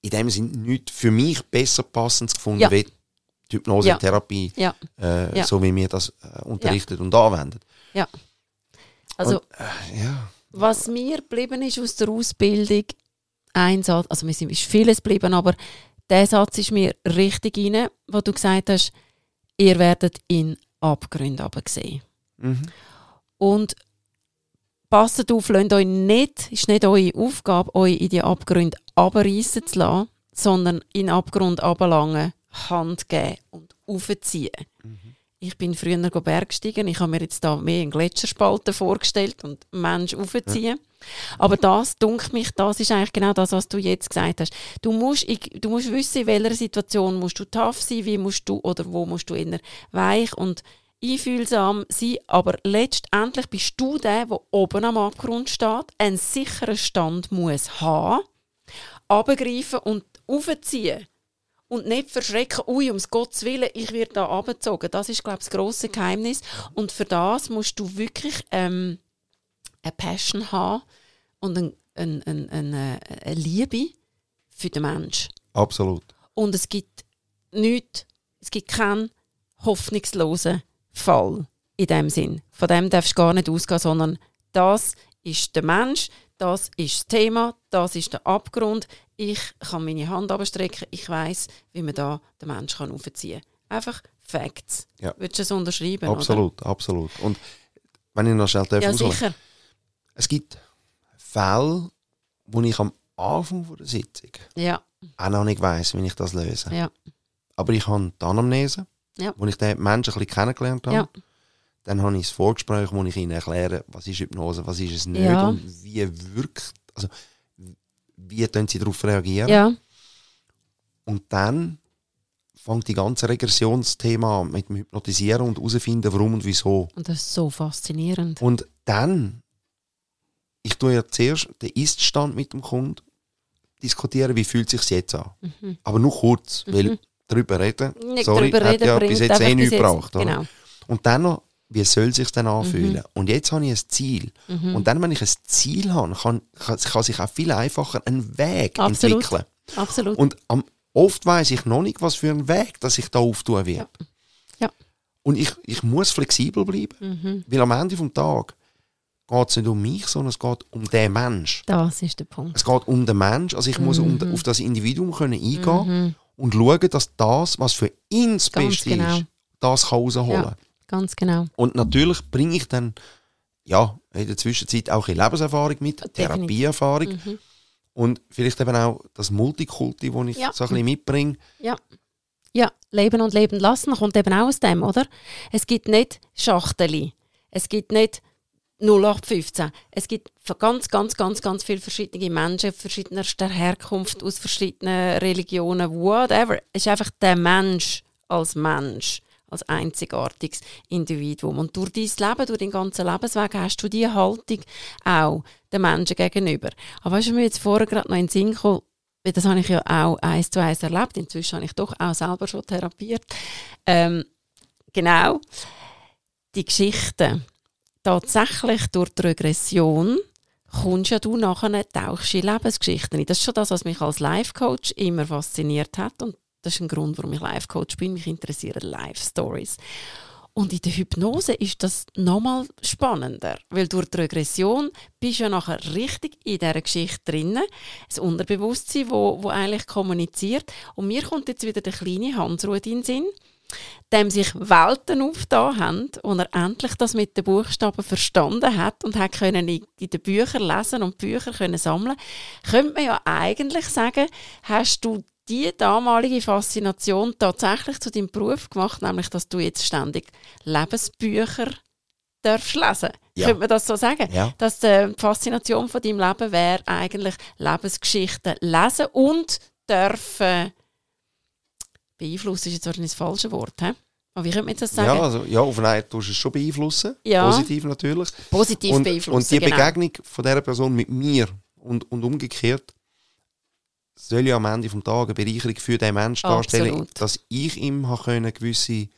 in dem Sinne nichts für mich besser passend gefunden, Ja. wie die Hypnose, Ja. Therapie, Ja. äh, Ja. so wie wir das äh, unterrichtet und anwendet. Ja. Also, Ja. was mir geblieben ist aus der Ausbildung, ein Satz, also mir sind- ist vieles geblieben, aber der Satz ist mir richtig rein, wo du gesagt hast, ihr werdet in Abgründe sehen. Mhm. Und passt auf, lasst euch nicht, ist nicht eure Aufgabe, euch in die Abgründe abreißen zu lassen, sondern in den Abgrund ablangen, Hand geben und aufziehen. Ich bin früher Bergsteigen, ich habe mir jetzt da mehr einen Gletscherspalten vorgestellt und Mensch aufziehen. Aber das, dunkt mich, das ist eigentlich genau das, was du jetzt gesagt hast. Du musst, ich- du musst wissen, in welcher Situation musst du tough sein, wie musst du oder wo musst du eher weich und einfühlsam sein, aber letztendlich bist du der, der oben am Abgrund steht, einen sicheren Stand muss haben, abgreifen und aufziehen und nicht verschrecken, ui, um Gottes Willen, ich werde da abgezogen. Das ist, glaube ich, das grosse Geheimnis. Und für das musst du wirklich ähm, eine Passion haben und ein, ein, ein, eine, eine Liebe für den Menschen. Absolut. Und es gibt nichts, es gibt keinen hoffnungslosen Fall in dem Sinn. Von dem darfst du gar nicht ausgehen, sondern das ist der Mensch, das ist das Thema, das ist der Abgrund. Ich kann meine Hand abstrecken, ich weiß, wie man da den Menschen aufziehen kann. Einfach Facts. Ja. Würdest du es unterschreiben? Absolut, oder? absolut. Und wenn ich noch schnell Ja, ausholen sicher. Es gibt Fälle, wo ich am Anfang von der Sitzung Ja, auch noch nicht weiss, wie ich das löse. ja, Aber ich habe die Anamnese, Ja. wo ich den Menschen ein bisschen kennengelernt habe. ja. Dann habe ich das Vorgespräch, wo ich ihnen erkläre, was ist Hypnose, was ist es nicht Ja. und wie wirkt, also wie können sie darauf reagieren. Ja, Und dann fängt die ganze Regressionsthema mit dem Hypnotisieren und herausfinden, warum und wieso. und das ist so faszinierend. Und dann, ich tue ja zuerst den Ist-Stand mit dem Kunden diskutieren, wie fühlt es sich jetzt an. Mhm. Aber nur kurz, weil darüber reden, Nicht sorry, darüber hat reden ja bringt bis jetzt eh nichts gebracht. Genau. Und dann noch, wie soll es sich dann anfühlen? Und jetzt habe ich ein Ziel. Mhm. Und dann, wenn ich ein Ziel habe, kann, kann, kann sich auch viel einfacher ein Weg Absolut. entwickeln. Absolut. Und am, oft weiß ich noch nicht, was für ein Weg dass ich da auftun wird. Ja. Und ich, ich muss flexibel bleiben, Mhm. weil am Ende des Tages geht es nicht um mich, sondern es geht um den Mensch. Das ist der Punkt. Es geht um den Mensch. Also ich muss um, auf das Individuum können eingehen und schauen, dass das, was für ihn das Mhm. Ganz Beste genau. ist, das kann rausholen Ja. Ganz genau. Und natürlich bringe ich dann ja, in der Zwischenzeit auch ein Lebenserfahrung mit, Definitiv. Therapieerfahrung Mhm. und vielleicht eben auch das Multikulti, das ich Ja. so ein bisschen mitbringe. Ja. Ja, leben und leben lassen kommt eben auch aus dem, oder? Es gibt nicht Schachteli. Es gibt nicht 0815. Es gibt ganz, ganz, ganz, ganz viele verschiedene Menschen verschiedenster Herkunft, aus verschiedenen Religionen, whatever. Es ist einfach der Mensch als Mensch, als einzigartiges Individuum. Und durch dein Leben, durch deinen ganzen Lebensweg hast du diese Haltung auch den Menschen gegenüber. Aber weißt du, mir jetzt vorher gerade noch in den Sinn gekommen, das habe ich ja auch eins zu eins erlebt. Inzwischen habe ich doch auch selber schon therapiert. Ähm, genau. Die Geschichte. Tatsächlich durch die Regression kommst ja du nachher, tauchst in Lebensgeschichten ein. Das ist schon das, was mich als Life-Coach immer fasziniert hat. Und das ist ein Grund, warum ich Life-Coach bin. Mich interessieren Life-Stories. Und in der Hypnose ist das nochmal spannender, weil durch die Regression bist du ja nachher richtig in dieser Geschichte drin, das Unterbewusstsein, wo, wo eigentlich kommuniziert. Und mir kommt jetzt wieder der kleine Hansrud in den Sinn, dem sich Welten aufgetan haben und er endlich das mit den Buchstaben verstanden hat und hat können in den Büchern lesen und Bücher können sammeln, könnte man ja eigentlich sagen, hast du die damalige Faszination tatsächlich zu deinem Beruf gemacht, nämlich dass du jetzt ständig Lebensbücher darfst lesen. Ja. Könnte man das so sagen? Ja. Dass äh, die Faszination von deinem Leben wäre eigentlich Lebensgeschichten lesen und dürfen beeinflussen ist jetzt wahrscheinlich das falsche Wort, hä? Aber wie könnte man das sagen? Ja, also, ja, auf eine Art tust du es schon beeinflussen. Ja. Positiv natürlich. Positiv und, beeinflussen. und die genau. Begegnung von dieser Person mit mir und, und umgekehrt soll ja am Ende des Tages eine Bereicherung für den Menschen darstellen, Absolut. dass ich ihm können, gewisse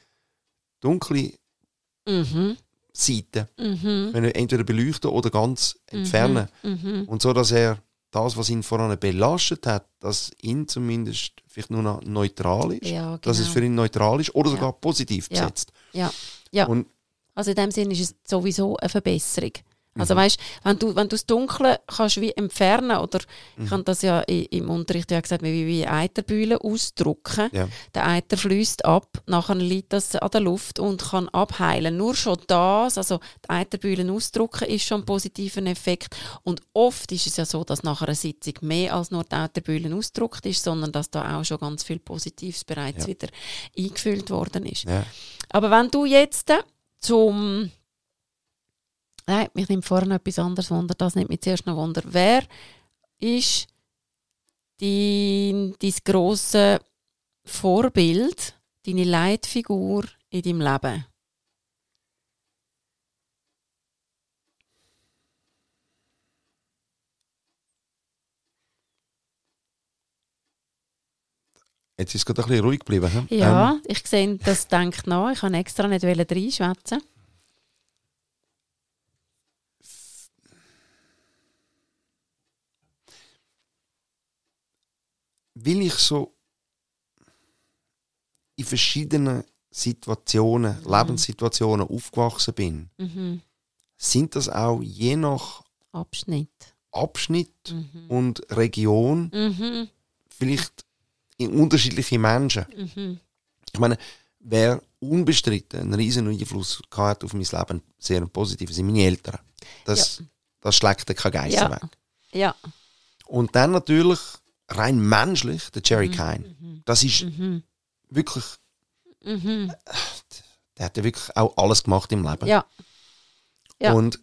dunkle Mhm, Seiten mhm, können entweder beleuchten oder ganz entfernen. mhm. Und so, dass er das, was ihn voran belastet hat, dass ihn zumindest vielleicht nur noch neutral ist. Ja, genau. Dass es für ihn neutral ist oder Ja. sogar positiv Ja. besetzt. Ja, ja. Und Also in dem Sinne ist es sowieso eine Verbesserung. Also Mhm. weißt, wenn du, wenn du das Dunkle kannst wie entfernen oder Mhm. ich habe das ja im Unterricht ja gesagt, wie, wie Eiterbühle ausdrucken. Ja. Der Eiter fließt ab, nachher liegt das an der Luft und kann abheilen. Nur schon das, also die Eiterbühlen ausdrucken, ist schon ein positiver Effekt. Und oft ist es ja so, dass nach einer Sitzung mehr als nur die Eiterbühlen ausgedruckt ist, sondern dass da auch schon ganz viel Positives bereits Ja. wieder eingefüllt worden ist. ja. Aber wenn du jetzt zum. Nein, mich nimmt vorne etwas anderes Wunder. Das nimmt mich zuerst noch Wunder. Wer ist dein, dein grosses Vorbild, deine Leitfigur in deinem Leben? Jetzt ist es gerade ein bisschen ruhig geblieben. Ja, ähm. ich sehe, das denkt nach. Ich kann extra nicht reinschwätzen. Weil ich so in verschiedenen Situationen, Lebenssituationen aufgewachsen bin, Mhm. sind das auch je nach Abschnitt. Abschnitt Mhm. und Region Mhm. vielleicht in unterschiedliche Menschen. Mhm. Ich meine, wer unbestritten einen riesen Einfluss hat auf mein Leben, sehr positiv, sind meine Eltern. Das, das schlägt kein Geiss Ja. weg. Ja. Und dann natürlich rein menschlich der Jerry Kine. Das ist Mhm. wirklich, Mhm. der hat ja wirklich auch alles gemacht im Leben. Ja. Ja. Und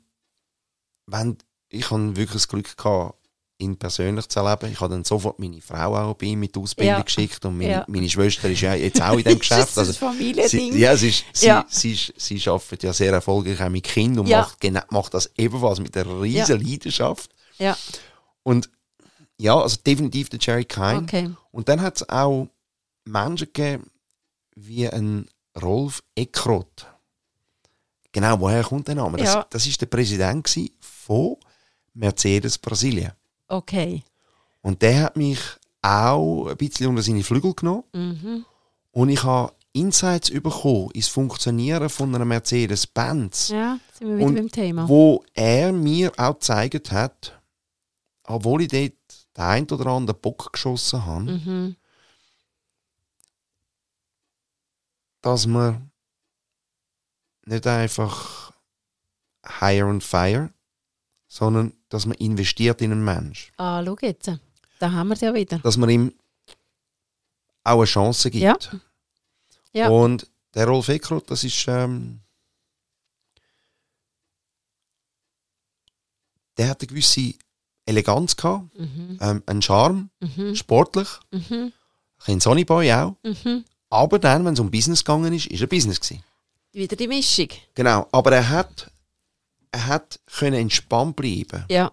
wenn, ich habe wirklich das Glück gehabt, ihn persönlich zu erleben. Ich habe dann sofort meine Frau auch bei ihm mit Ausbildung Ja. geschickt und meine, Ja. meine Schwester ist ja *laughs* jetzt auch in dem Geschäft. Das ist Also, Familiending. sie, ja, sie, ist, sie, Ja. sie, ist, sie arbeitet ja sehr erfolgreich auch mit Kindern und macht, macht das ebenfalls mit einer riesen Leidenschaft. Ja. Und ja, also definitiv der Jerry Kine. Okay. Und dann hat es auch Menschen gegeben, wie ein Rolf Eckroth. Genau, woher kommt der Name? Das, Ja. das ist der Präsident von Mercedes Brasilien. Okay. Und der hat mich auch ein bisschen unter seine Flügel genommen. Mhm. Und ich habe Insights bekommen ins Funktionieren von einer Mercedes-Benz, Ja, sind wir wieder Und beim Thema. wo er mir auch gezeigt hat, obwohl ich dort den einen oder anderen Bock geschossen habe, Mhm. dass man nicht einfach hire and fire, sondern dass man investiert in einen Mensch. Ah, schau jetzt. Da haben wir es ja wieder. Dass man ihm auch eine Chance gibt. Ja. Ja. Und der Rolf Eckroth, das ist, ähm, der hat eine gewisse Eleganz gehabt, Mhm. ähm, einen Charme, Mhm. sportlich, Mhm. ein Sonnyboy auch. Mhm. Aber dann, wenn es um Business gegangen ist, ist er Business gewesen. Wieder die Mischung. Genau, aber er hat, er hat können entspannt bleiben Ja.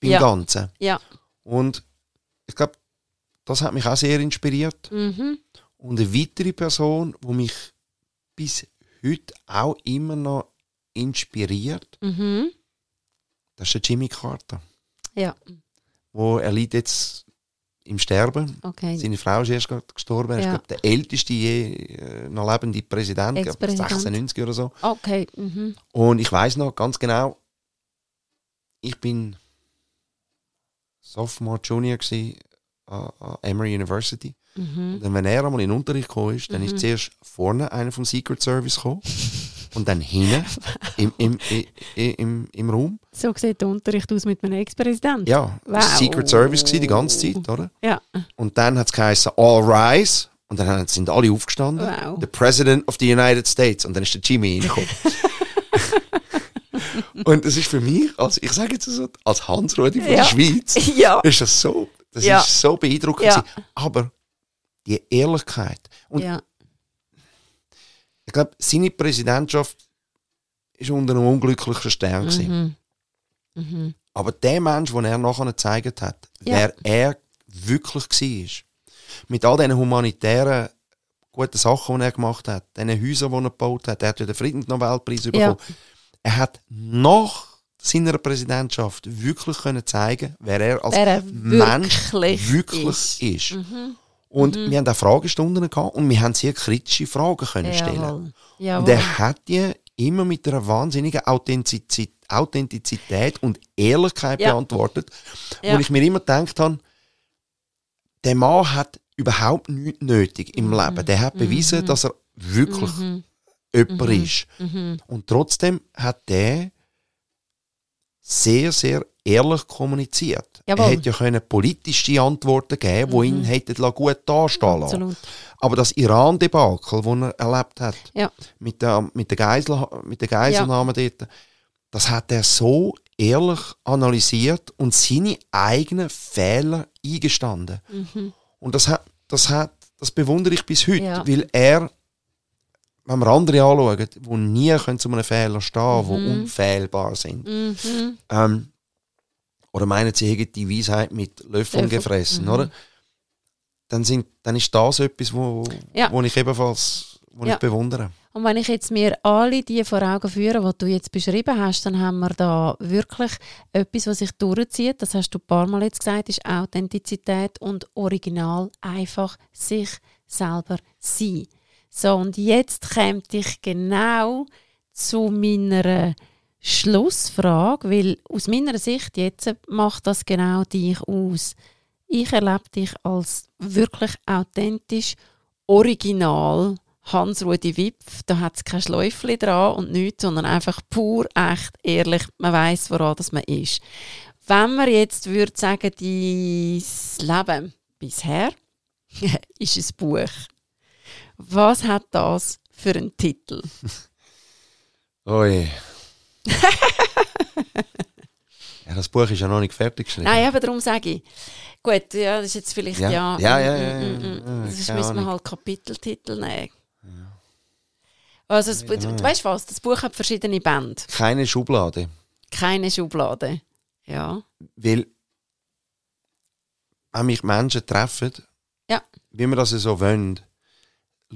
beim Ja. Ganzen. Ja. Und ich glaube, das hat mich auch sehr inspiriert. Mhm. Und eine weitere Person, die mich bis heute auch immer noch inspiriert, Mhm. das ist der Jimmy Carter. Ja. Wo er liegt jetzt im Sterben. Okay. Seine Frau ist erst gestorben. Er ist Ja. glaub, der älteste je äh, noch lebende Präsident, glaub, Ex-Präsident. 96 oder so. Okay. Mhm. Und ich weiß noch ganz genau, ich bin Sophomore, Junior gsi an, an Emory University. Mhm. Und wenn er einmal in den Unterricht gekommen ist, dann ist zuerst vorne einer vom Secret Service gekommen *laughs* und dann hinten im, im, im, im, im Raum. So sieht der Unterricht aus mit einem Ex-Präsident. Ja, das war Wow. Secret Service gsi die ganze Zeit, oder? Ja. Und dann hat es geheißen, all rise. Und dann sind alle aufgestanden. Wow. The President of the United States. Und dann ist der Jimmy reingekommen. *laughs* und das ist für mich, als, ich sage jetzt so, als Hans-Rudi von Ja. der Schweiz, *laughs* Ja. ist das so, das Ja. ist so beeindruckend. Aber die Ehrlichkeit. Und ja. Ich glaube, seine Präsidentschaft ist unter einem unglücklichen Stern. Mhm. Mhm. Aber der Mensch, den er nachher gezeigt hat, Ja. wer er wirklich war, mit all diesen humanitären guten Sachen, die er gemacht hat, diesen Häusern, die er gebaut hat, er hat ja den Friedensnobelpreis bekommen. Er hat nach seiner Präsidentschaft wirklich können zeigen, wer er als Wer er Mensch wirklich wirklich ist. ist. Und wir haben auch Fragestunden gehabt und wir haben sehr kritische Fragen können stellen. Jawohl. Und er hat die immer mit einer wahnsinnigen Authentizität, Authentizität und Ehrlichkeit Ja. beantwortet. Ja. Wo ich mir immer gedacht habe, der Mann hat überhaupt nichts nötig im Leben. Der hat bewiesen, dass er wirklich jemand ist. Und trotzdem hat der sehr, sehr ehrlich kommuniziert. Jawohl. Er hätte ja können politische Antworten geben die ihn hätten lassen gut dastehen lassen. Absolut. Aber das Iran-Debakel, das er erlebt hat, Ja. mit der, mit der, Geisel, mit der Geiselnahme dort, das hat er so ehrlich analysiert und seine eigenen Fehler eingestanden. Und das, hat, das, hat, das bewundere ich bis heute, Ja. weil er, wenn wir andere anschauen, die nie können zu einem Fehler stehen können, die unfehlbar sind, Mhm. ähm, oder meinen, sie hätten die Weisheit mit Löffeln Löffel, gefressen, mhm. oder? dann, sind, dann ist das etwas, wo, Ja. wo ich ebenfalls wo Ja. ich bewundere. Und wenn ich jetzt mir alle die vor Augen führe, was du jetzt beschrieben hast, dann haben wir da wirklich etwas, was sich durchzieht. Das hast du ein paar Mal jetzt gesagt, ist Authentizität und Original einfach sich selber sein. So, und jetzt käme ich genau zu meiner Schlussfrage, weil aus meiner Sicht jetzt macht das genau dich aus. Ich erlebe dich als wirklich authentisch, original, Hans-Rudi Wipf, da hat es kein Schläufchen dran und nichts, sondern einfach pur, echt, ehrlich, man weiß, woran das man ist. Wenn man jetzt würde sagen, dein Leben bisher *laughs* ist ein Buch, was hat das für einen Titel? *laughs* Ui. *laughs* ja, das Buch ist ja noch nicht fertig geschrieben. Nein, aber darum sage ich. Gut, ja, das ist jetzt vielleicht Ja. ja. Ja, ja, mm, ja, mm, ja, mm. ja, Das müssen wir halt Kapiteltitel nehmen. Also, das, du, du weißt was? Das Buch hat verschiedene Bände. Keine Schublade. Keine Schublade. Ja. Weil, wenn mich Menschen treffen, Ja. wie wir das so wollen,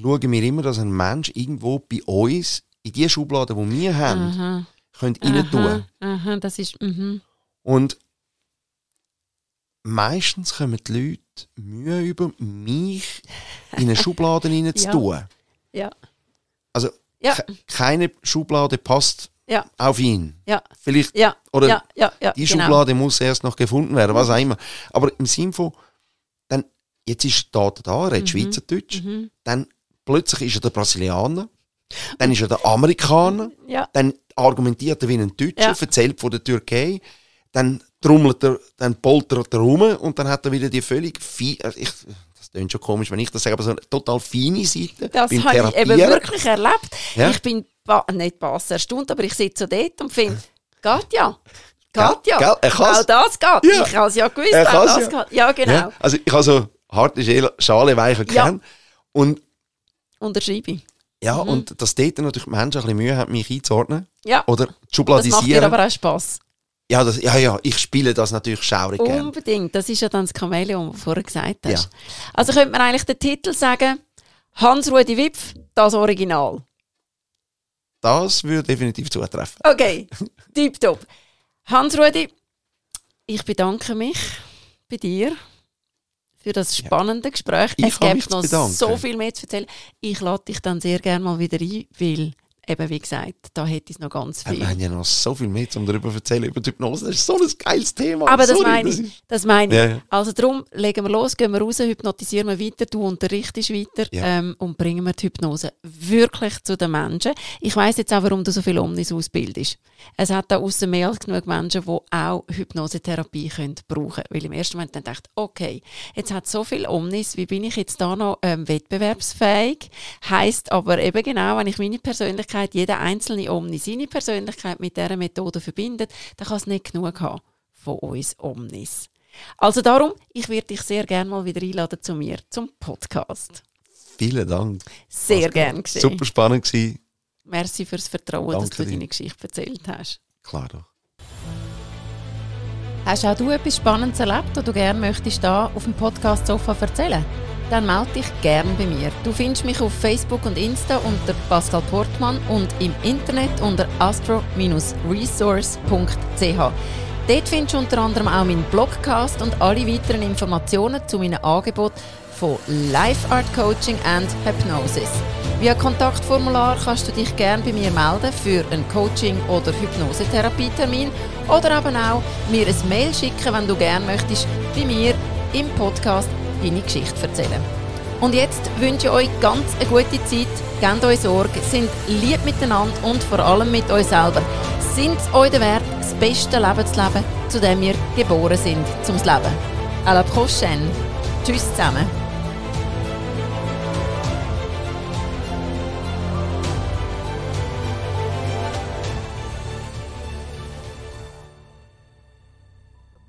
schauen wir immer, dass ein Mensch irgendwo bei uns in die Schublade, die wir haben, Aha. könnte rein tun. Aha, das ist. Mhm. Und meistens kommen die Leute Mühe über, mich in eine Schublade rein zu *laughs* Ja. tun. Ja. Also Ja. ke- keine Schublade passt Ja. auf ihn. Ja. Vielleicht, Ja. oder ja, die genau. Schublade muss erst noch gefunden werden, was auch immer. Aber im Sinn von, dann, jetzt ist der Daten da, er redet Schweizerdeutsch, Mhm. dann plötzlich ist er der Brasilianer, dann ist er der Amerikaner, Ja. dann argumentiert er wie ein Deutscher, Ja. erzählt von der Türkei, dann trommelt er, dann poltert er rum und dann hat er wieder die völlig feine, also ich, das klingt schon komisch, wenn ich das sage, aber so eine total feine Seite. Das habe ich eben wirklich erlebt. Ja. Ich bin ba nicht bass erstaunt, aber ich sitze so dort und finde, geht ja. Geht ja. gell. Auch das geht. Ja. Ich habe es ja gewusst. Auch das ja. geht. Ja, genau. Also ich habe so harte Schale, Ja. gern. Und Unterschreibe ich. ja, Mhm. und dass dort natürlich Menschen ein bisschen Mühe haben, mich einzuordnen. Ja. Oder Das macht dir schubladisieren. aber auch Spass. ja, das, ja, ja, ich spiele das natürlich schaurig gern. Unbedingt. Das ist ja dann das Chamäleon, was du vorher gesagt hast. Ja. Also könnte man eigentlich den Titel sagen, Hans-Rudi Wipf, das Original. Das würde definitiv zutreffen. Okay, *laughs* tipptopp. Hans-Rudi, ich bedanke mich bei dir für das spannende Gespräch. Ich es gibt noch bedanken. so viel mehr zu erzählen. Ich lade dich dann sehr gerne mal wieder ein, weil, eben wie gesagt, da hätte ich noch ganz viel. Wir haben ja noch so viel mehr, um darüber zu erzählen, über die Hypnose. Das ist so ein geiles Thema. Aber das Sorry, meine das ich. ist- Das meine ich. Ja, ja. Also darum legen wir los, gehen wir raus, hypnotisieren wir weiter, du unterrichtest weiter Ja. ähm, und bringen wir die Hypnose wirklich zu den Menschen. Ich weiß jetzt auch, warum du so viel Omnis ausbildest. Es hat da außen mehr als genug Menschen, die auch Hypnosetherapie können brauchen Weil im ersten Moment dann dachte okay, jetzt hat so viel Omnis, wie bin ich jetzt da noch ähm, wettbewerbsfähig? Heißt aber eben genau, wenn ich meine Persönlichkeit, jeder einzelne Omni seine Persönlichkeit mit dieser Methode verbindet, dann kann es nicht genug haben von uns Omnis. Also darum, ich würde dich sehr gerne mal wieder einladen zu mir, zum Podcast. Vielen Dank. Sehr gern geschehen. Super spannend gewesen. Merci fürs Vertrauen, dass Danke du dir. deine Geschichte erzählt hast. Klar doch. Hast auch du etwas Spannendes erlebt, das du gerne möchtest da auf dem Podcast Sofa erzählen? Dann melde dich gerne bei mir. Du findest mich auf Facebook und Insta unter Pascal Portmann und im Internet unter astro-resource.ch. Dort findest du unter anderem auch meinen Blogcast und alle weiteren Informationen zu meinen Angeboten von Life Art Coaching and Hypnosis. Via Kontaktformular kannst du dich gerne bei mir melden für einen Coaching- oder Hypnosetherapietermin oder eben auch mir ein Mail schicken, wenn du gerne möchtest, bei mir im Podcast deine Geschichte erzählen. Und jetzt wünsche ich euch ganz eine gute Zeit, gebt euch Sorge, sind lieb miteinander und vor allem mit euch selber. Sind es euch Wert, das beste Leben zu leben, zu dem wir geboren sind, zum Leben. À la prochaine. Tschüss zusammen.